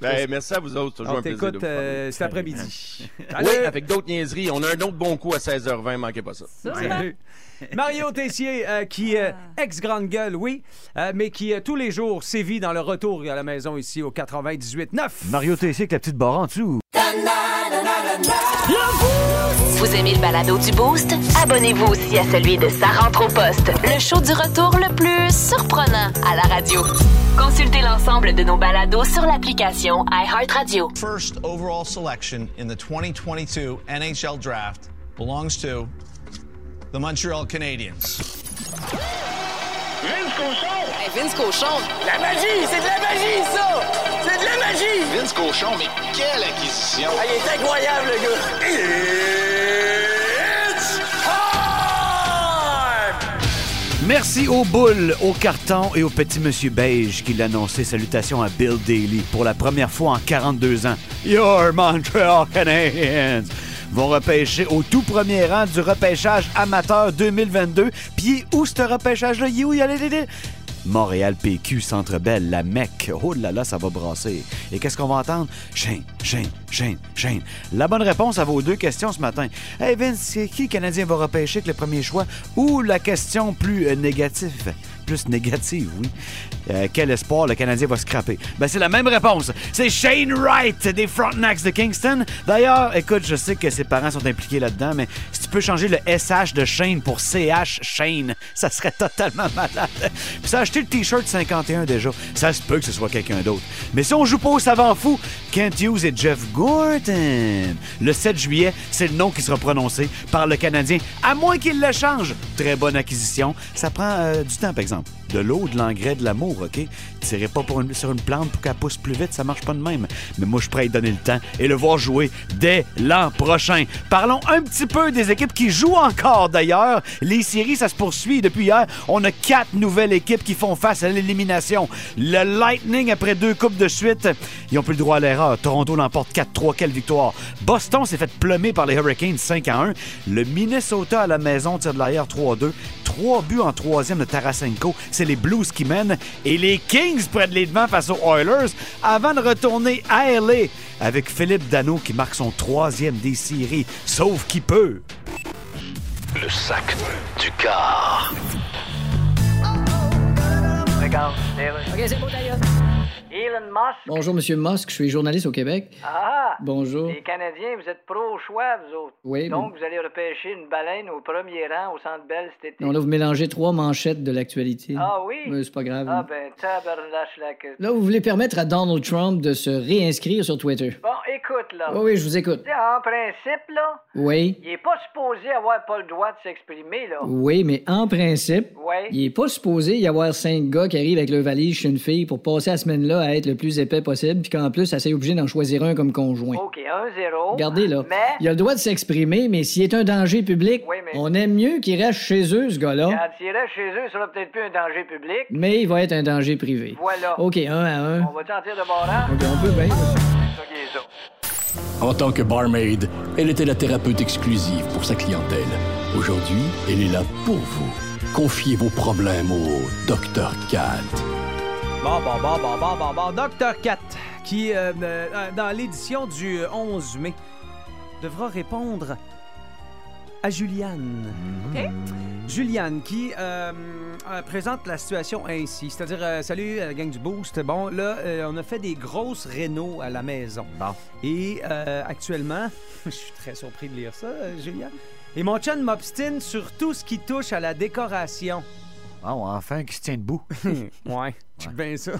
L: Ben, merci à vous autres. Toujours
B: On
L: un plaisir de vous
B: euh, cet après-midi. [LAUGHS]
L: Oui, avec d'autres niaiseries. On a un autre bon coup à 16h20, manquez pas ça.
B: Salut. [LAUGHS] Mario Tessier, euh, qui est ex-grande gueule, oui, euh, mais qui euh, tous les jours sévit dans le retour à la maison ici au 98.9.
C: Mario Tessier avec la petite barre en dessous.
A: Vous aimez le balado du Boost? Abonnez-vous aussi à celui de Sa rentre au poste, le show du retour le plus surprenant à la radio. Consultez l'ensemble de nos balados sur l'application iHeartRadio.
P: First overall selection in the 2022 NHL Draft belongs to the Montreal Canadiens.
M: Vince Cochon!
Q: Hey, Vince Cochon!
M: La magie! C'est de la magie, ça! La magie!
R: Vince Cochon, mais quelle acquisition!
M: Ah, il est incroyable, le gars! It's
C: Merci aux boules, au carton et au petit monsieur beige qui l'a annoncé. Salutations à Bill Daly pour la première fois en 42 ans. Your Montreal Canadiens! vont repêcher au tout premier rang du repêchage amateur 2022. Puis où ce repêchage-là? Il est où? Il y a les- les- les- Montréal PQ, Centre Belle, la Mecque. Oh là là, ça va brasser. Et qu'est-ce qu'on va entendre? Shane, Shane, Shane, Shane. La bonne réponse à vos deux questions ce matin. Hey Vince, qui Canadien va repêcher avec le premier choix? Ou la question plus euh, négative? Plus négative, oui. Euh, quel espoir le Canadien va scraper? Ben, c'est la même réponse. C'est Shane Wright des Frontenacs de Kingston. D'ailleurs, écoute, je sais que ses parents sont impliqués là-dedans, mais si tu peux changer le SH de Shane pour CH Shane, ça serait totalement malade. Puis ça a acheté le T-shirt 51 déjà. Ça se peut que ce soit quelqu'un d'autre. Mais si on joue pas au savant fou, Kent Hughes et Jeff Gorton. Le 7 juillet, c'est le nom qui sera prononcé par le Canadien, à moins qu'il le change. Très bonne acquisition. Ça prend euh, du temps, par exemple. сам. De l'eau, de l'engrais, de l'amour, OK? Tirez pas pour une- sur une plante pour qu'elle pousse plus vite, ça marche pas de même. Mais moi, je suis prêt à y donner le temps et le voir jouer dès l'an prochain. Parlons un petit peu des équipes qui jouent encore, d'ailleurs. Les séries, ça se poursuit depuis hier. On a quatre nouvelles équipes qui font face à l'élimination. Le Lightning, après deux coupes de suite, ils ont plus le droit à l'erreur. Toronto l'emporte 4-3. Quelle victoire. Boston s'est fait plummer par les Hurricanes 5 à 1. Le Minnesota à la maison tire de l'arrière 3-2. Trois buts en troisième de Tarasenko. C'est les Blues qui mènent. Et les Kings prennent les devants face aux Oilers avant de retourner à LA avec Philippe Dano qui marque son troisième des séries. Sauf qui peut.
F: Le sac du car.
Q: Regarde, OK, c'est beau d'ailleurs. Elon Musk.
H: Bonjour, Monsieur Musk, je suis journaliste au Québec.
Q: Ah!
H: Bonjour.
Q: Les Canadiens, vous êtes pro-choix, vous autres.
H: Oui,
Q: Donc, vous allez repêcher une baleine au premier rang au Centre Bell cet été.
H: Non, là, vous mélangez trois manchettes de l'actualité.
Q: Ah oui?
H: Mais c'est pas grave.
Q: Ah ben, tabarnache la queue.
H: Là, vous voulez permettre à Donald Trump de se réinscrire sur Twitter?
Q: Bon, écoute, là.
H: Oui, oui, je vous écoute.
Q: En principe, là,
H: Oui.
Q: il est pas supposé avoir pas le droit de s'exprimer, là.
H: Oui, mais en principe,
Q: Ouais.
H: il est pas supposé y avoir cinq gars qui arrivent avec leur valise chez une fille pour passer la semaine-là à être le plus épais possible, puis qu'en plus, ça s'est obligé d'en choisir un comme conjoint.
Q: OK, 1-0.
H: Regardez, là.
Q: Mais,
H: Il a le droit de s'exprimer, mais s'il est un danger public,
Q: Oui, mais-
H: on aime mieux qu'il reste chez eux, ce gars-là.
Q: quand il reste chez eux, ça sera peut-être plus un danger public.
H: Mais il va être un danger privé.
Q: Voilà.
H: OK, un à un.
Q: On va sentir de barrage?
H: OK, on peut bien.
S: En tant que barmaid, elle était la thérapeute exclusive pour sa clientèle. Aujourd'hui, elle est là pour vous. Confiez vos problèmes au Dr. Cat.
B: Bon, bon, bon, bon, bon, bon, bon. Dr. Cat, qui, euh, euh, dans l'édition du 11 mai, devra répondre à Juliane.
D: OK.
B: Juliane, qui euh, euh, présente la situation ainsi. C'est-à-dire, euh, salut, la gang du Boost. Bon, là, euh, on a fait des grosses rénaux à la maison. Et euh, actuellement, [LAUGHS] je suis très surpris de lire ça, euh, Juliane. Et mon chum m'obstine sur tout ce qui touche à la décoration.
C: Oh, enfin, qui se tient debout. [LAUGHS]
B: ouais, check bien ça.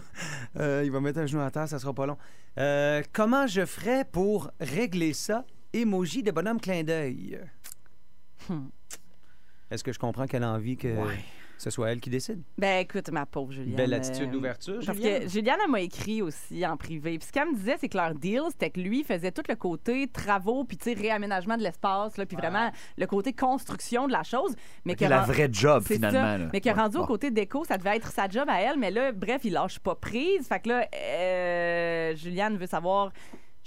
B: Euh, il va mettre un genou à terre, ça sera pas long. Euh, comment je ferais pour régler ça? Emoji de bonhomme clin d'œil.
D: Hmm.
B: Est-ce que je comprends qu'elle a envie que ce soit elle qui décide?
D: Ben écoute, ma pauvre Juliane.
B: Belle attitude
D: euh,
B: d'ouverture,
D: Parce
B: Juliane.
D: que Juliane, elle m'a écrit aussi en privé. Puis ce qu'elle me disait, c'est que leur deal, c'était que lui faisait tout le côté travaux, puis tu sais, réaménagement de l'espace, là, puis vraiment le côté construction de la chose. Mais
C: C'est
D: que
C: la vraie job,
D: C'est
C: finalement,
D: ça.
C: là.
D: Mais qui a
C: Ouais,
D: rendu
C: bon.
D: au côté déco, ça devait être sa job à elle. Mais là, bref, il lâche pas prise. Fait que là, euh, Juliane veut savoir.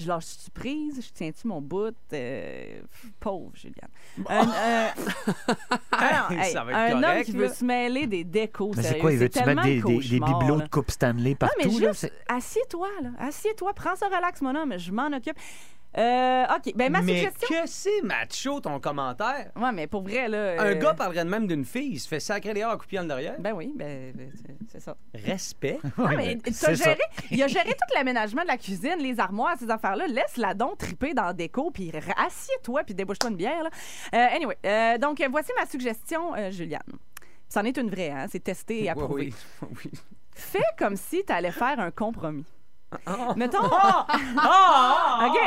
D: Je lâche-tu prise? Je tiens-tu mon bout? Euh, pauvre Juliane. Un, [LAUGHS] un- non, hey,
B: Ça va être
D: un homme
B: correct,
D: qui
B: là.
D: veut se mêler des décos.
C: Mais c'est
D: sérieux,
C: quoi, il veut-tu
D: tellement
C: mettre des, des- des
D: cauchemar,
C: bibelots
D: là.
C: de Coupe Stanley
D: Non,
C: partout?
D: mais
C: là?
D: juste,
C: C'est-
D: assieds-toi, là. Assieds-toi, prends ça relax, mon homme. Je m'en occupe. Euh, OK, ben ma
B: Mais
D: suggestion...
B: que c'est macho ton commentaire?
D: Ouais, mais pour vrai, là...
B: Un
D: euh,
B: gars parlerait de même d'une fille, il se fait sacrer les heures à pied en derrière.
D: Ben oui, ben, ben, c'est- c'est ça.
B: Respect.
D: Non, mais t'as géré, il a géré tout l'aménagement de la cuisine, les armoires, ces affaires-là. Laisse-la donc triper dans la déco, puis r- assieds-toi, puis débouche-toi une bière. Là. Euh, anyway, euh, donc euh, voici ma suggestion, euh, Juliane. C'en est une vraie, hein? c'est testé et approuvé.
B: oui, [LAUGHS] oui.
D: Fais comme si tu allais faire un compromis. [LAUGHS] [LAUGHS]
B: Ah.
D: Mettons.
B: Ah!
D: OK.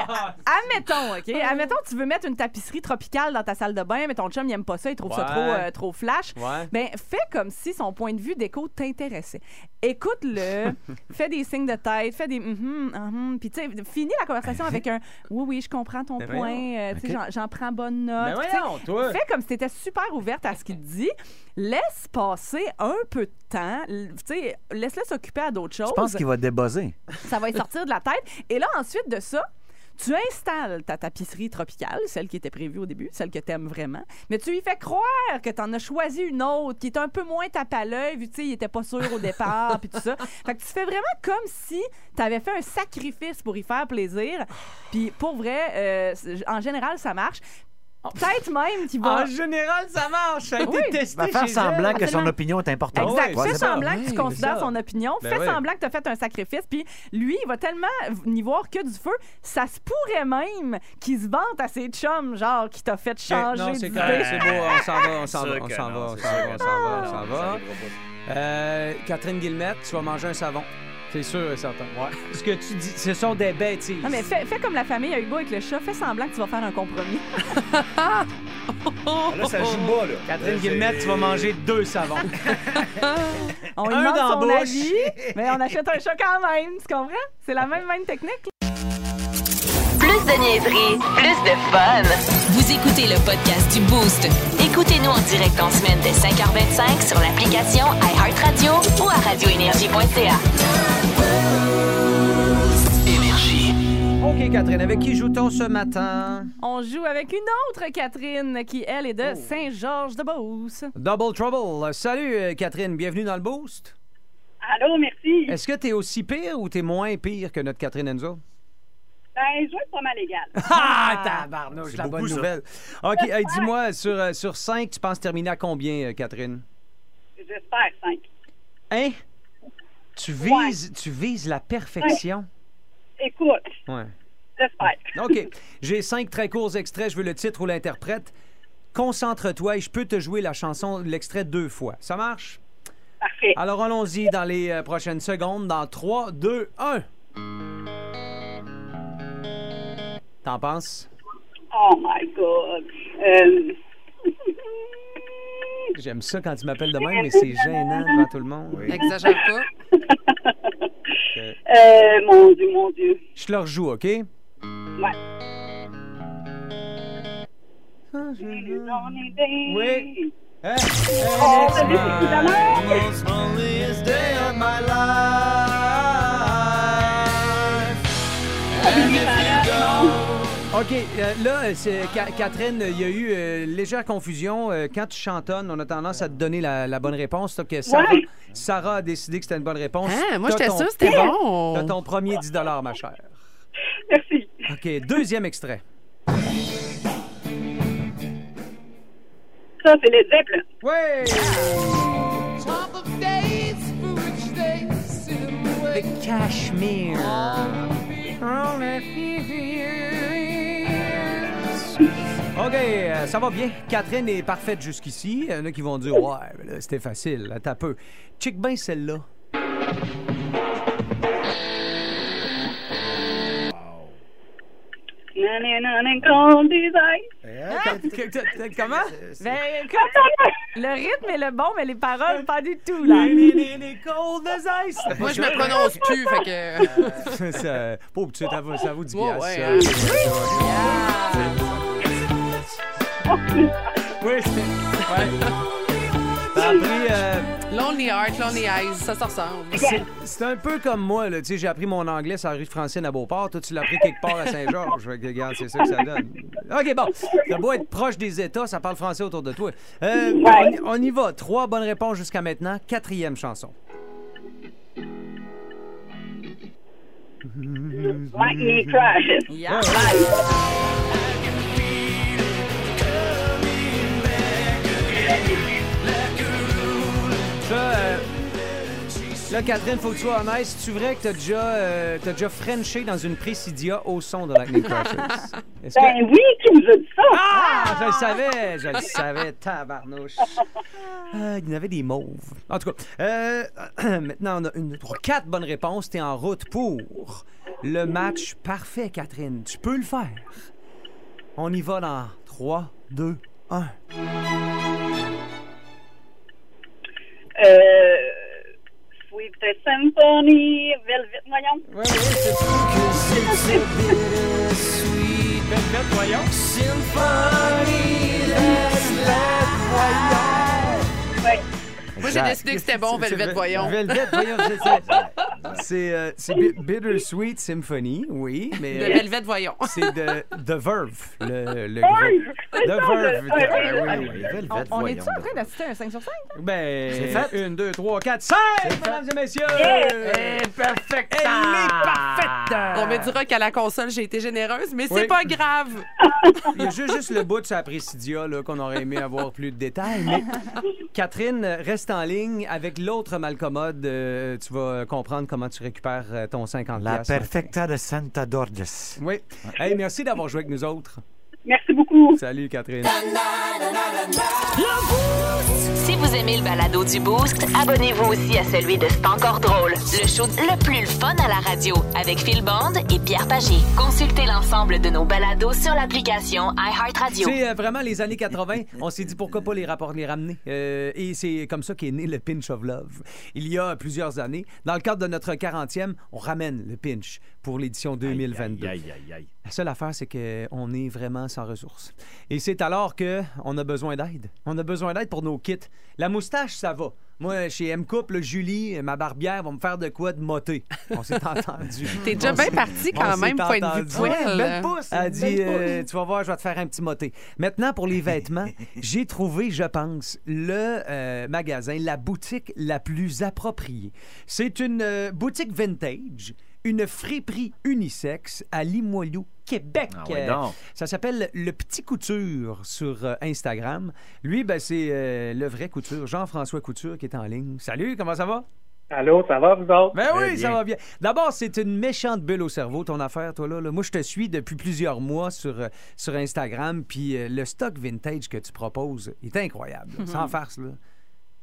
D: Admettons, OK. Admettons, tu veux mettre une tapisserie tropicale dans ta salle de bain, mais ton chum, il aime pas ça, il trouve ça trop, euh, trop flash.
B: Ouais.
D: Ben, fais comme si son point de vue déco t'intéressait. Écoute-le, [LAUGHS] fais des signes de tête, fais des hum hum, puis tu sais, finis la conversation avec un oui, oui, je comprends ton point,
B: voyons.
D: euh, tu sais, j'en- j'en prends bonne note. Tu sais,
B: voyons, toi.
D: Fais comme si t'étais super ouverte à ce qu'il te dit. Laisse passer un peu de temps. L- Tu sais, laisse-le s'occuper à d'autres choses
C: Je pense qu'il va débuzzer?
D: ça va [LAUGHS] sortir de la tête. Et là, ensuite de ça, Tu installes ta tapisserie tropicale, celle qui était prévue au début, celle que tu aimes vraiment, mais tu lui fais croire que tu en as choisi une autre qui est un peu moins tape à l'œil, vu que tu sais, il était pas sûr au départ, puis tout ça. [LAUGHS] Fait que tu fais vraiment comme si tu avais fait un sacrifice pour y faire plaisir. Puis pour vrai, euh, en général, ça marche. Peut-être même qu'il va.
B: En général, ça marche. Ça a été
D: Oui.
B: testé
C: Va faire
B: chez
C: semblant
B: elle.
C: que son
D: Absolument.
C: opinion est importante.
D: Exact.
C: Ouais,
D: fais
C: c'est
D: semblant que tu
B: Oui,
D: considères
B: c'est ça.
D: son opinion.
B: Ben
D: fais
B: ouais.
D: semblant que tu as fait un sacrifice. Puis lui, il va tellement n'y voir que du feu. Ça se pourrait même qu'il se vante à ses chums, genre, qui t'a fait
B: Ok,
D: changer
B: Non, c'est
D: d'idée.
B: correct, c'est beau, on s'en va, on s'en
C: Sûr
B: va, on
C: que
B: s'en
C: non,
B: va, on
C: c'est
B: s'en
C: sûr
B: va,
C: que
B: on s'en va, on
C: non,
B: s'en
C: ça
B: va.
C: arrivera pas.
B: Euh, Catherine Guillemette, tu vas manger un savon. C'est sûr et certain. Ce que tu dis, ce sont des bêtises.
D: Non, mais fais, fais comme la famille à Hugo avec le chat. Fais semblant que tu vas faire un compromis. [LAUGHS]
C: Là, ça joue bas, là.
B: Catherine Guillemette, tu vas manger deux savons.
D: On lui
B: Un
D: demande
B: dans
D: son
B: la bouche.
D: avis, mais on achète un chat quand même. Tu comprends? C'est la même, même technique.
A: Plus de niaiserie, plus de fun. Vous écoutez le podcast du Boost. Écoutez-nous en direct en semaine dès 5h25 sur l'application iHeartRadio ou à radioénergie.ca.
B: OK, Catherine, avec qui joue-t-on ce matin?
D: On joue avec une autre Catherine qui, elle, est de Saint-Georges-de-Beauce.
B: Double Trouble. Salut, euh, Catherine, bienvenue dans le Boost.
T: Allô, merci.
B: Est-ce que t'es aussi pire ou t'es moins pire que notre Catherine Enzo?
T: Ben, je pas mal égal. [LAUGHS]
B: Ah, tabarnouche, la bonne
C: ça.
B: nouvelle. OK, hey, dis-moi, sur, euh, sur 5, tu penses terminer à combien, euh, Catherine?
T: J'espère cinq.
B: Hein? Tu vises, tu vises la perfection?
T: Écoute,
B: Ouais.
T: J'espère.
B: OK. J'ai cinq très courts extraits. Je veux le titre ou l'interprète. Concentre-toi et je peux te jouer la chanson, l'extrait deux fois. Ça marche?
T: Parfait.
B: Alors allons-y dans les euh, prochaines secondes. Dans 3, 2, 1. T'en penses?
T: Oh my God. Euh, [LAUGHS]
B: J'aime ça quand tu m'appelles de même, mais c'est [LAUGHS] gênant devant tout le monde.
E: Exagère pas. [LAUGHS]
T: euh, mon Dieu, mon Dieu.
B: Je te le rejoue, OK?
T: Ouais.
B: Oui.
T: Oh, évidemment.
B: OK, euh, là, c'est Catherine, il y a eu euh, légère confusion. Euh, quand tu chantonnes, on a tendance à te donner la, la bonne réponse. Donc, Sarah,
T: Ouais.
B: Sarah a décidé que c'était une bonne réponse.
E: Hein, moi, j'étais sûre que c'était bon.
B: T'as ton premier 10 ma chère.
T: Merci.
B: OK, deuxième extrait.
T: Ça, c'est les Zeppelin.
B: Oui! The Cashmere. OK, euh, ça va bien. Catherine est parfaite jusqu'ici. Il y en a qui vont dire Ouais, mais là, c'était facile. T'as peu. Check bien celle-là. Comment?
D: Ben, le rythme est le bon, mais les paroles, pas du tout, là. [LAUGHS]
B: cold as ice.
E: Moi, je me prononce plus, fait que.
B: ça, pauvre, tu sais, ça vaut- ça vaut 10
E: Ouais, hein.
B: Oui, c'est... Ouais. T'as appris... euh,
E: Lonely Heart, Lonely Eyes, ça se ressemble.
B: c'est, un peu comme moi, là. Tu sais, j'ai appris mon anglais sur la rue de Francine à Beauport. Toi, tu l'as appris quelque part à Saint-Georges. Que, regarde, c'est ça que ça donne. OK, bon. T'as beau être proche des États, ça parle français autour de toi. Euh, on, y- on y va. Trois bonnes réponses jusqu'à maintenant. Quatrième chanson.
T: Me crashes.
D: Yeah.
B: Euh, là, Catherine, faut que tu sois honnête. C'est-tu vrai que t'as déjà, euh, t'as déjà Frenché dans une Présidia au son de Lightning [LAUGHS] Crashers? Est-ce que-
T: Ben oui, qui vous a dit ça?
B: Ah, je le savais, je le savais, tabarnouche. Ah, il y en avait des mauves. En tout cas, euh, [CLEARS THROAT] maintenant, on a une, trois, quatre bonnes réponses. T'es en route pour le match parfait, Catherine. Tu peux le faire. On y va dans 3, 2, 1.
T: Euh, Sweet Symphony, Velvet, voyons.
B: Oui, oui, c'est Velvet, voyons.
T: Ouais.
E: Moi, j'ai décidé que c'était bon, Velvet,
B: Ve-
E: voyons.
B: Velvet, voyons, c'est ça. C'est euh, Bittersweet Symphony, oui, mais...
E: De Velvet, voyons. [LAUGHS]
B: C'est de The Verve, le, le
D: Oui,
B: groupe.
D: c'est
B: The
D: ça,
B: Verve.
D: le-
B: de-
D: ouais,
B: oui, oui, Velvet,
D: On, on
B: voyons
D: est-tu en train d'assister à un 5 sur 5?
B: Ben,
C: C'est fait.
B: une, deux, trois, quatre, cinq, mesdames et messieurs!
E: Eh, perfect.
B: Elle est parfaite!
E: On me dira qu'à la console, j'ai été généreuse, mais c'est
B: Oui.
E: pas grave.
B: Il y a juste, juste le bout de sa Précidia là, qu'on aurait aimé avoir plus de détails. Mais Catherine, reste en ligne. Avec l'autre malcommode, euh, tu vas comprendre comment tu récupères euh, ton 50
C: La
B: piastres.
C: perfecta de Santa Dordes.
B: Oui. Hey, merci d'avoir joué avec nous autres.
T: Merci beaucoup.
B: Salut, Catherine.
A: Si vous aimez le balado du Boost, abonnez-vous aussi à celui de C'est encore drôle, le show le plus fun à la radio avec Phil Bond et Pierre Pagé. Consultez l'ensemble de nos balados sur l'application iHeartRadio.
B: C'est euh, vraiment les années 80. On s'est dit pourquoi pas les rapports les ramener? Euh, et c'est comme ça qu'est né le Pinch of Love. Il y a plusieurs années, dans le cadre de notre 40e, on ramène le Pinch pour l'édition 2022.
C: Aïe, aïe, aïe.
B: La seule affaire, c'est qu'on est vraiment sans ressources. Et c'est alors que on a besoin d'aide. On a besoin d'aide pour nos kits. La moustache, ça va. Moi, chez M-Couple, Julie, ma barbière, va me faire de quoi de motter. On s'est [LAUGHS] entendu.
E: T'es déjà bien parti quand même, point de vue.
B: Belle pouce. Elle
E: Belle
B: dit, euh, tu vas voir, je vais te faire un petit moté. Maintenant, pour les vêtements, [LAUGHS] j'ai trouvé, je pense, le euh, magasin, la boutique la plus appropriée. C'est une euh, boutique vintage, une friperie unisexe à Limoilou, Québec.
C: Ah ouais donc.
B: ça s'appelle Le Petit Couture sur euh, Instagram. Lui, ben, c'est euh, le vrai Couture, Jean-François Couture, qui est en ligne. Salut, comment ça va?
U: Allô, ça va, vous autres?
B: Ben oui, ça va bien. D'abord, c'est une méchante bulle au cerveau, ton affaire, toi, là. là. Moi, je te suis depuis plusieurs mois sur, euh, sur Instagram, puis euh, le stock vintage que tu proposes est incroyable. là. Sans farce, là.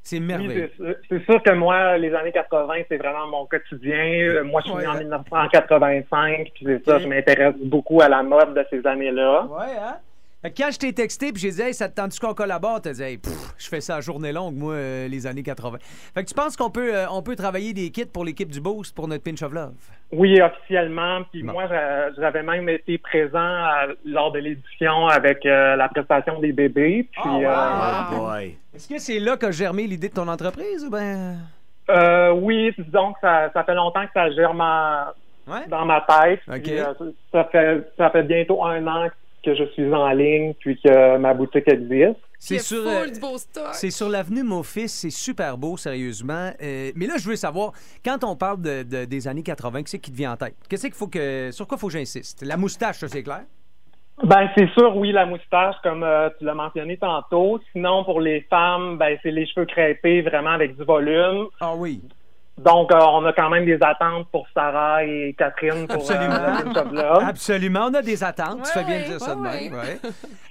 B: C'est merveilleux.
U: Oui, c'est- sûr que moi, les années 80, c'est vraiment mon quotidien. Euh, Moi, je suis
B: Ouais,
U: né en
B: hein.
U: 1985, puis c'est ça, je m'intéresse beaucoup à la mode de ces années-là.
B: Ouais, hein? Fait que Quand je t'ai texté puis j'ai dit, hey, ça te tente qu'on collabore? T'as dit, hey, pff, je fais ça à journée longue, moi, euh, les années 80. Fait que tu penses qu'on peut, euh, on peut travailler des kits pour l'équipe du Boost pour notre Pinch of Love?
U: Oui, officiellement. Puis moi, j'a- j'avais même été présent à- lors de l'édition avec euh, la prestation des bébés. Puis,
B: Oh,
U: euh,
C: boy.
B: Est-ce que c'est là que j'ai germé l'idée de ton entreprise ou ben?
U: euh, oui, disons que ça, ça fait longtemps que ça germe dans ma tête. Puis, euh, ça, fait, ça fait bientôt un an que je suis en ligne, puis que ma boutique existe.
B: C'est sur, euh. C'est sur l'avenue Maufis, c'est super beau, sérieusement. Euh, mais là, je veux savoir, quand on parle de, de- des années 80, qu'est-ce qui te vient en tête? Qu'est-ce qu'il faut que, sur quoi faut que j'insiste? La moustache, ça, c'est clair?
U: Ben, c'est sûr, oui, la moustache, comme euh, tu l'as mentionné tantôt. Sinon, pour les femmes, ben, c'est les cheveux crêpés, vraiment avec du volume.
B: Ah oui.
U: Donc, euh, on a quand même des attentes pour Sarah et Catherine pour euh, of Love.
B: Absolument. On a des attentes. tu fais bien de dire ça de
U: ouais,
B: même.
U: ouais.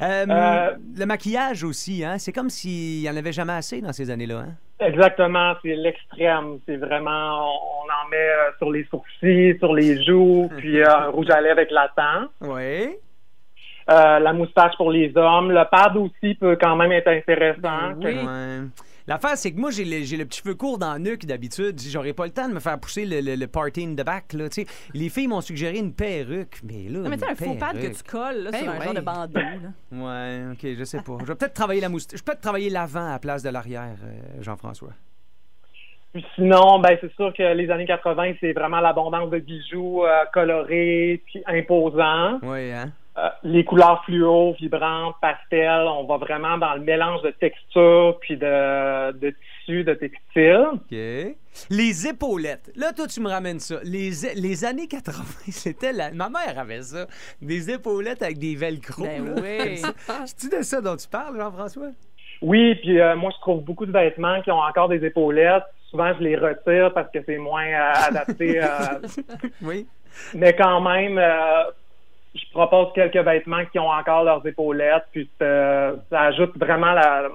B: Euh,
U: Euh,
B: le maquillage aussi, hein? C'est comme s'il n'y en avait jamais assez dans ces années-là. Hein?
U: Exactement, c'est l'extrême. C'est vraiment, on, on en met euh, sur les sourcils, sur les joues, [LAUGHS] puis euh, un rouge à lèvres éclatant.
B: Oui.
U: Euh, la moustache pour les hommes. Le pad aussi peut quand même être intéressant.
B: Ben Oui. L'affaire, c'est que moi, j'ai le, j'ai le petit cheveu court dans le nuque d'habitude. J'aurais pas le temps de me faire pousser le, le, le party in the back. Là, tu sais. les filles m'ont suggéré une perruque, mais là.
D: Non, mais tu sais, un faux pad que tu colles là,
B: Ben
D: sur un
B: ouais.
D: genre de bandeau. là. [LAUGHS]
B: Ouais, ok, je sais pas. Je vais peut-être travailler la moustache. Je peux peut-être travailler l'avant à la place de l'arrière, euh, Jean-François.
U: Puis sinon, ben c'est sûr que les années 80, c'est vraiment l'abondance de bijoux euh, colorés, puis imposants.
B: Oui, hein?
U: Euh, les couleurs fluo, vibrantes, pastel, on va vraiment dans le mélange de textures puis de, de tissus, de textiles.
B: OK. Les épaulettes. Là, toi, tu me ramènes ça. Les, les années 80, [LAUGHS] c'était la... Ma mère avait ça. Des épaulettes avec des velcro.
D: Ben
B: là.
D: oui.
B: C'est-tu de ça dont tu parles, Jean-François?
U: Oui, puis euh, moi, je trouve beaucoup de vêtements qui ont encore des épaulettes. Souvent, je les retire parce que c'est moins euh, adapté. euh, [LAUGHS]
B: oui.
U: Mais quand même, euh, je propose quelques vêtements qui ont encore leurs épaulettes. Puis euh, ça ajoute vraiment la,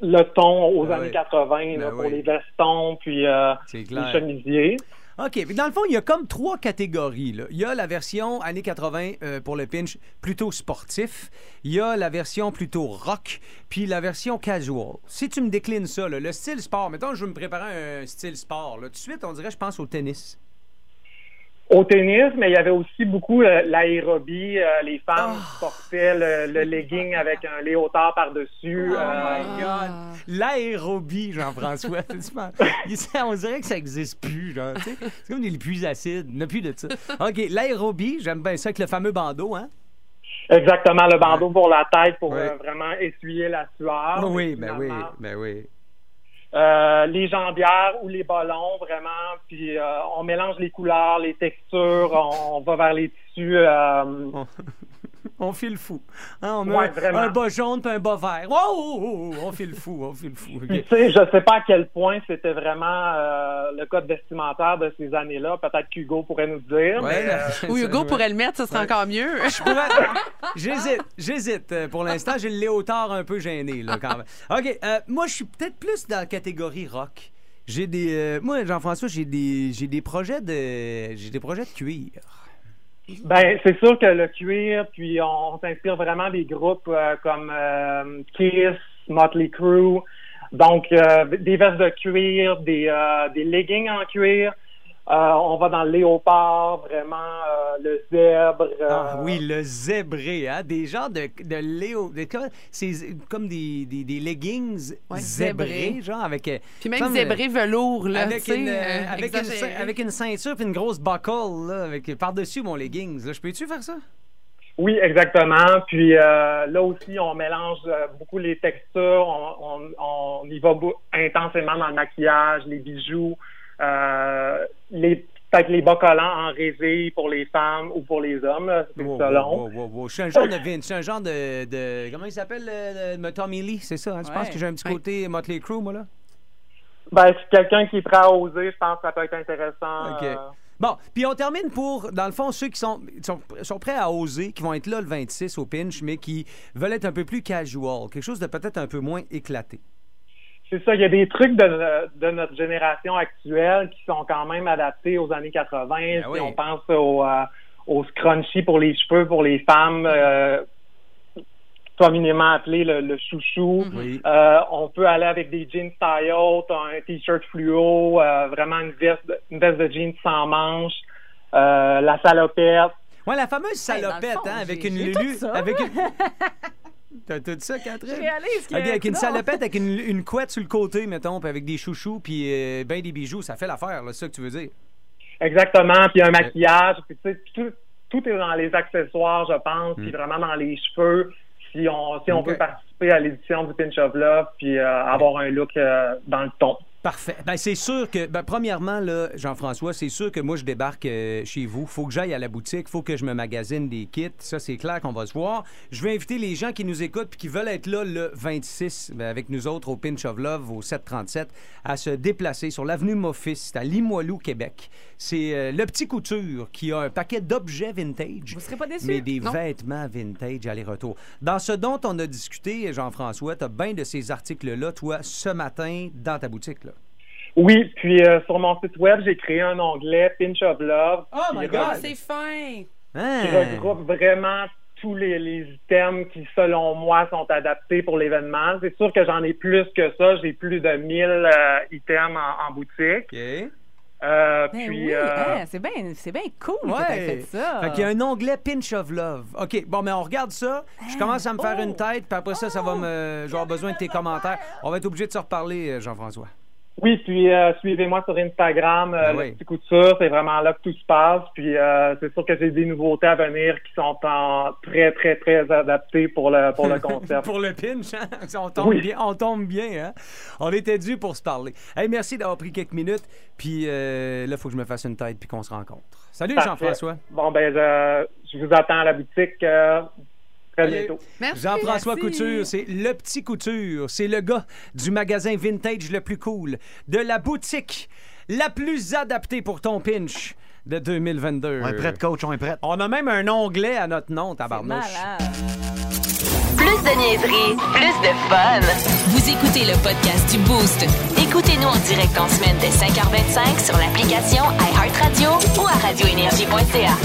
U: le ton aux
B: Ben
U: années
B: oui.
U: 80 là,
B: Ben
U: pour les vestons puis euh, les chemisiers.
B: OK. Dans le fond, il y a comme trois catégories. là. Il y a la version années 80 euh, pour le pinch plutôt sportif. Il y a la version plutôt rock. Puis la version casual. Si tu me déclines ça, là, le style sport, mettons, je veux me préparer un style sport. Là, tout de suite, on dirait, je pense au tennis.
U: Au tennis, mais il y avait aussi beaucoup euh, l'aérobie. euh, les femmes portaient le, le legging avec un léotard par-dessus.
B: Oh
U: euh,
B: my God! L'aérobie, Jean-François. [LAUGHS] On dirait que ça n'existe plus. sais. C'est comme des pluies acides. Il n'y a plus de ça. OK, l'aérobie, j'aime bien ça avec le fameux bandeau, hein?
U: Exactement, le bandeau pour la tête pour vraiment essuyer la sueur.
B: oui, ben oui, ben oui.
U: Euh, les jambières ou les ballons, vraiment. Puis euh, on mélange les couleurs, les textures, on, on va vers les tissus. euh, [LAUGHS]
B: On file fou. Hein, on
U: Ouais,
B: un- bas jaune puis un bas vert. Wow! On file fou, on file fou. OK.
U: Puis, tu sais, je sais pas à quel point c'était vraiment euh, le code vestimentaire de ces années-là. Peut-être qu'Hugo pourrait nous dire.
B: Ouais,
U: mais, [LAUGHS] euh,
E: Ou Hugo pourrait le mettre, ça serait encore mieux.
B: J'hésite, j'hésite. Euh, Pour l'instant, j'ai le léotard un peu gêné, là, quand même. OK, euh, moi, je suis peut-être plus dans la catégorie rock. J'ai des... euh, moi, Jean-François, j'ai des, j'ai des projets de... J'ai des projets de cuir.
U: Ben, c'est sûr que le cuir, puis on, s'inspire vraiment des groupes euh, comme euh, Kiss, Motley Crue, donc euh, des vestes de cuir, des, euh, des leggings en cuir. Euh, on va dans le léopard, vraiment euh, le zèbre. euh,
B: Ah oui, le zébré, hein? Des genres de, de léo... de- c'est comme des, des, des leggings
E: Ouais,
B: zébrés, genre avec... euh,
E: Puis même zébré velours, là,
B: Avec une, euh,
E: euh,
B: avec, une, avec ceinture puis une grosse buckle, là, avec, par-dessus mon leggings. Là. Je peux-tu faire ça?
U: Oui, exactement. Puis euh, là aussi, on mélange euh, beaucoup les textures. On, on, on y va intensément dans le maquillage, les bijoux, euh, les peut-être les bas collants en résille pour les femmes ou pour les hommes. C'est
B: Wow,
U: selon.
B: wow, wow, wow. Je suis un genre de Vince, je suis un genre de, de- comment il s'appelle le, le- Tommy Lee, c'est ça. hein? Je pense
U: Ouais.
B: que j'ai un petit côté Motley Crue, moi là.
U: Ben, si quelqu'un qui est prêt à oser, je pense que ça peut être intéressant.
B: OK.
U: euh,
B: Bon, puis on termine pour, dans le fond, ceux qui sont, sont, sont prêts à oser, qui vont être là le 26 au pinch, mais qui veulent être un peu plus casual, quelque chose de peut-être un peu moins éclaté.
U: C'est ça, il y a des trucs de, de notre génération actuelle qui sont quand même adaptés aux années 80.
B: Ben
U: Si
B: oui.
U: on pense au, euh, au scrunchie pour les cheveux, pour les femmes, euh, communément appelé le, le chouchou.
B: Oui.
U: Euh, on peut aller avec des jeans taille haute, un t-shirt fluo, euh, vraiment une veste, de- une veste de jeans sans manches, euh, la salopette.
B: Ouais, la fameuse salopette,
U: fond,
B: hein, avec une Lulu. Avec une... [LAUGHS] T'as tout ça, Catherine?
U: Je réalise que-
B: Ok, avec une salopette, avec une, [LAUGHS] une couette sur le côté, mettons, puis avec des chouchous, puis euh, ben des bijoux, ça fait l'affaire, là, c'est ça que tu veux dire?
U: Exactement, puis un maquillage, puis tu sais, tout, tout est dans les accessoires, je pense, puis vraiment dans les cheveux. Si on, si on
B: Hmm.
U: Veut participer à l'édition du Pinch of Love, puis euh, avoir un look euh, dans le ton.
B: Parfait. Ben, c'est sûr que, ben, premièrement, là, Jean-François, c'est sûr que moi, je débarque euh, chez vous. faut que j'aille à la boutique. faut que je me magasine des kits. Ça, c'est clair qu'on va se voir. Je vais inviter les gens qui nous écoutent puis qui veulent être là le 26 ben, avec nous autres au Pinch of Love, au 737, à se déplacer sur l'avenue Moffis, c'est à Limoilou, Québec. C'est euh, le petit couture qui a un paquet d'objets vintage. Vous
D: serez pas déçus.
B: Mais des
D: Non?
B: vêtements vintage aller-retour. Dans ce dont on a discuté, Jean-François, tu as bien de ces articles-là, toi, ce matin, dans ta boutique. Là.
U: Oui, puis euh, sur mon site web, j'ai créé un onglet Pinch of Love.
B: Oh my God!
E: C'est fin!
U: qui regroupe vraiment tous les, les items qui, selon moi, sont adaptés pour l'événement. C'est sûr que j'en ai plus que ça. J'ai plus de 1000 euh, items en, en boutique. Euh,
D: Ben
U: puis,
D: oui,
U: euh,
D: hein, c'est bien c'est bien cool que t'aies fait ça.
B: Fait qu'il y a un onglet Pinch of Love. OK, bon, mais on regarde ça. Je commence à me faire une tête, puis après ça, ça va me. J'aurai besoin de tes commentaires. On va être obligé de se reparler, euh, Jean-François.
U: Oui, puis euh, suivez-moi sur Instagram, euh,
B: Ben oui.
U: le petit couture, c'est vraiment là que tout se passe. Puis euh, c'est sûr que j'ai des nouveautés à venir qui sont en très, très, très adaptées pour le pour le [LAUGHS] concept.
B: pour le pinch, hein? [LAUGHS] On tombe
U: Oui.
B: bien, on tombe bien, hein? On était dû pour se parler. Hey, merci d'avoir pris quelques minutes. Puis euh, là, il faut que je me fasse une tête puis qu'on se rencontre. Salut. Jean-François.
U: Bon, ben, je, je vous attends à la boutique très bientôt.
B: Jean-François Couture, c'est le petit couture. C'est le gars du magasin vintage le plus cool, de la boutique la plus adaptée pour ton pinch de 2022.
C: On est prêt, coach, on est prêt.
B: On a même un onglet à notre nom, tabarnouche.
A: Plus de niaiserie, plus de fun. Vous écoutez le podcast du Boost. Écoutez-nous en direct en semaine dès 5h25 sur l'application iHeartRadio ou à radioénergie.ca.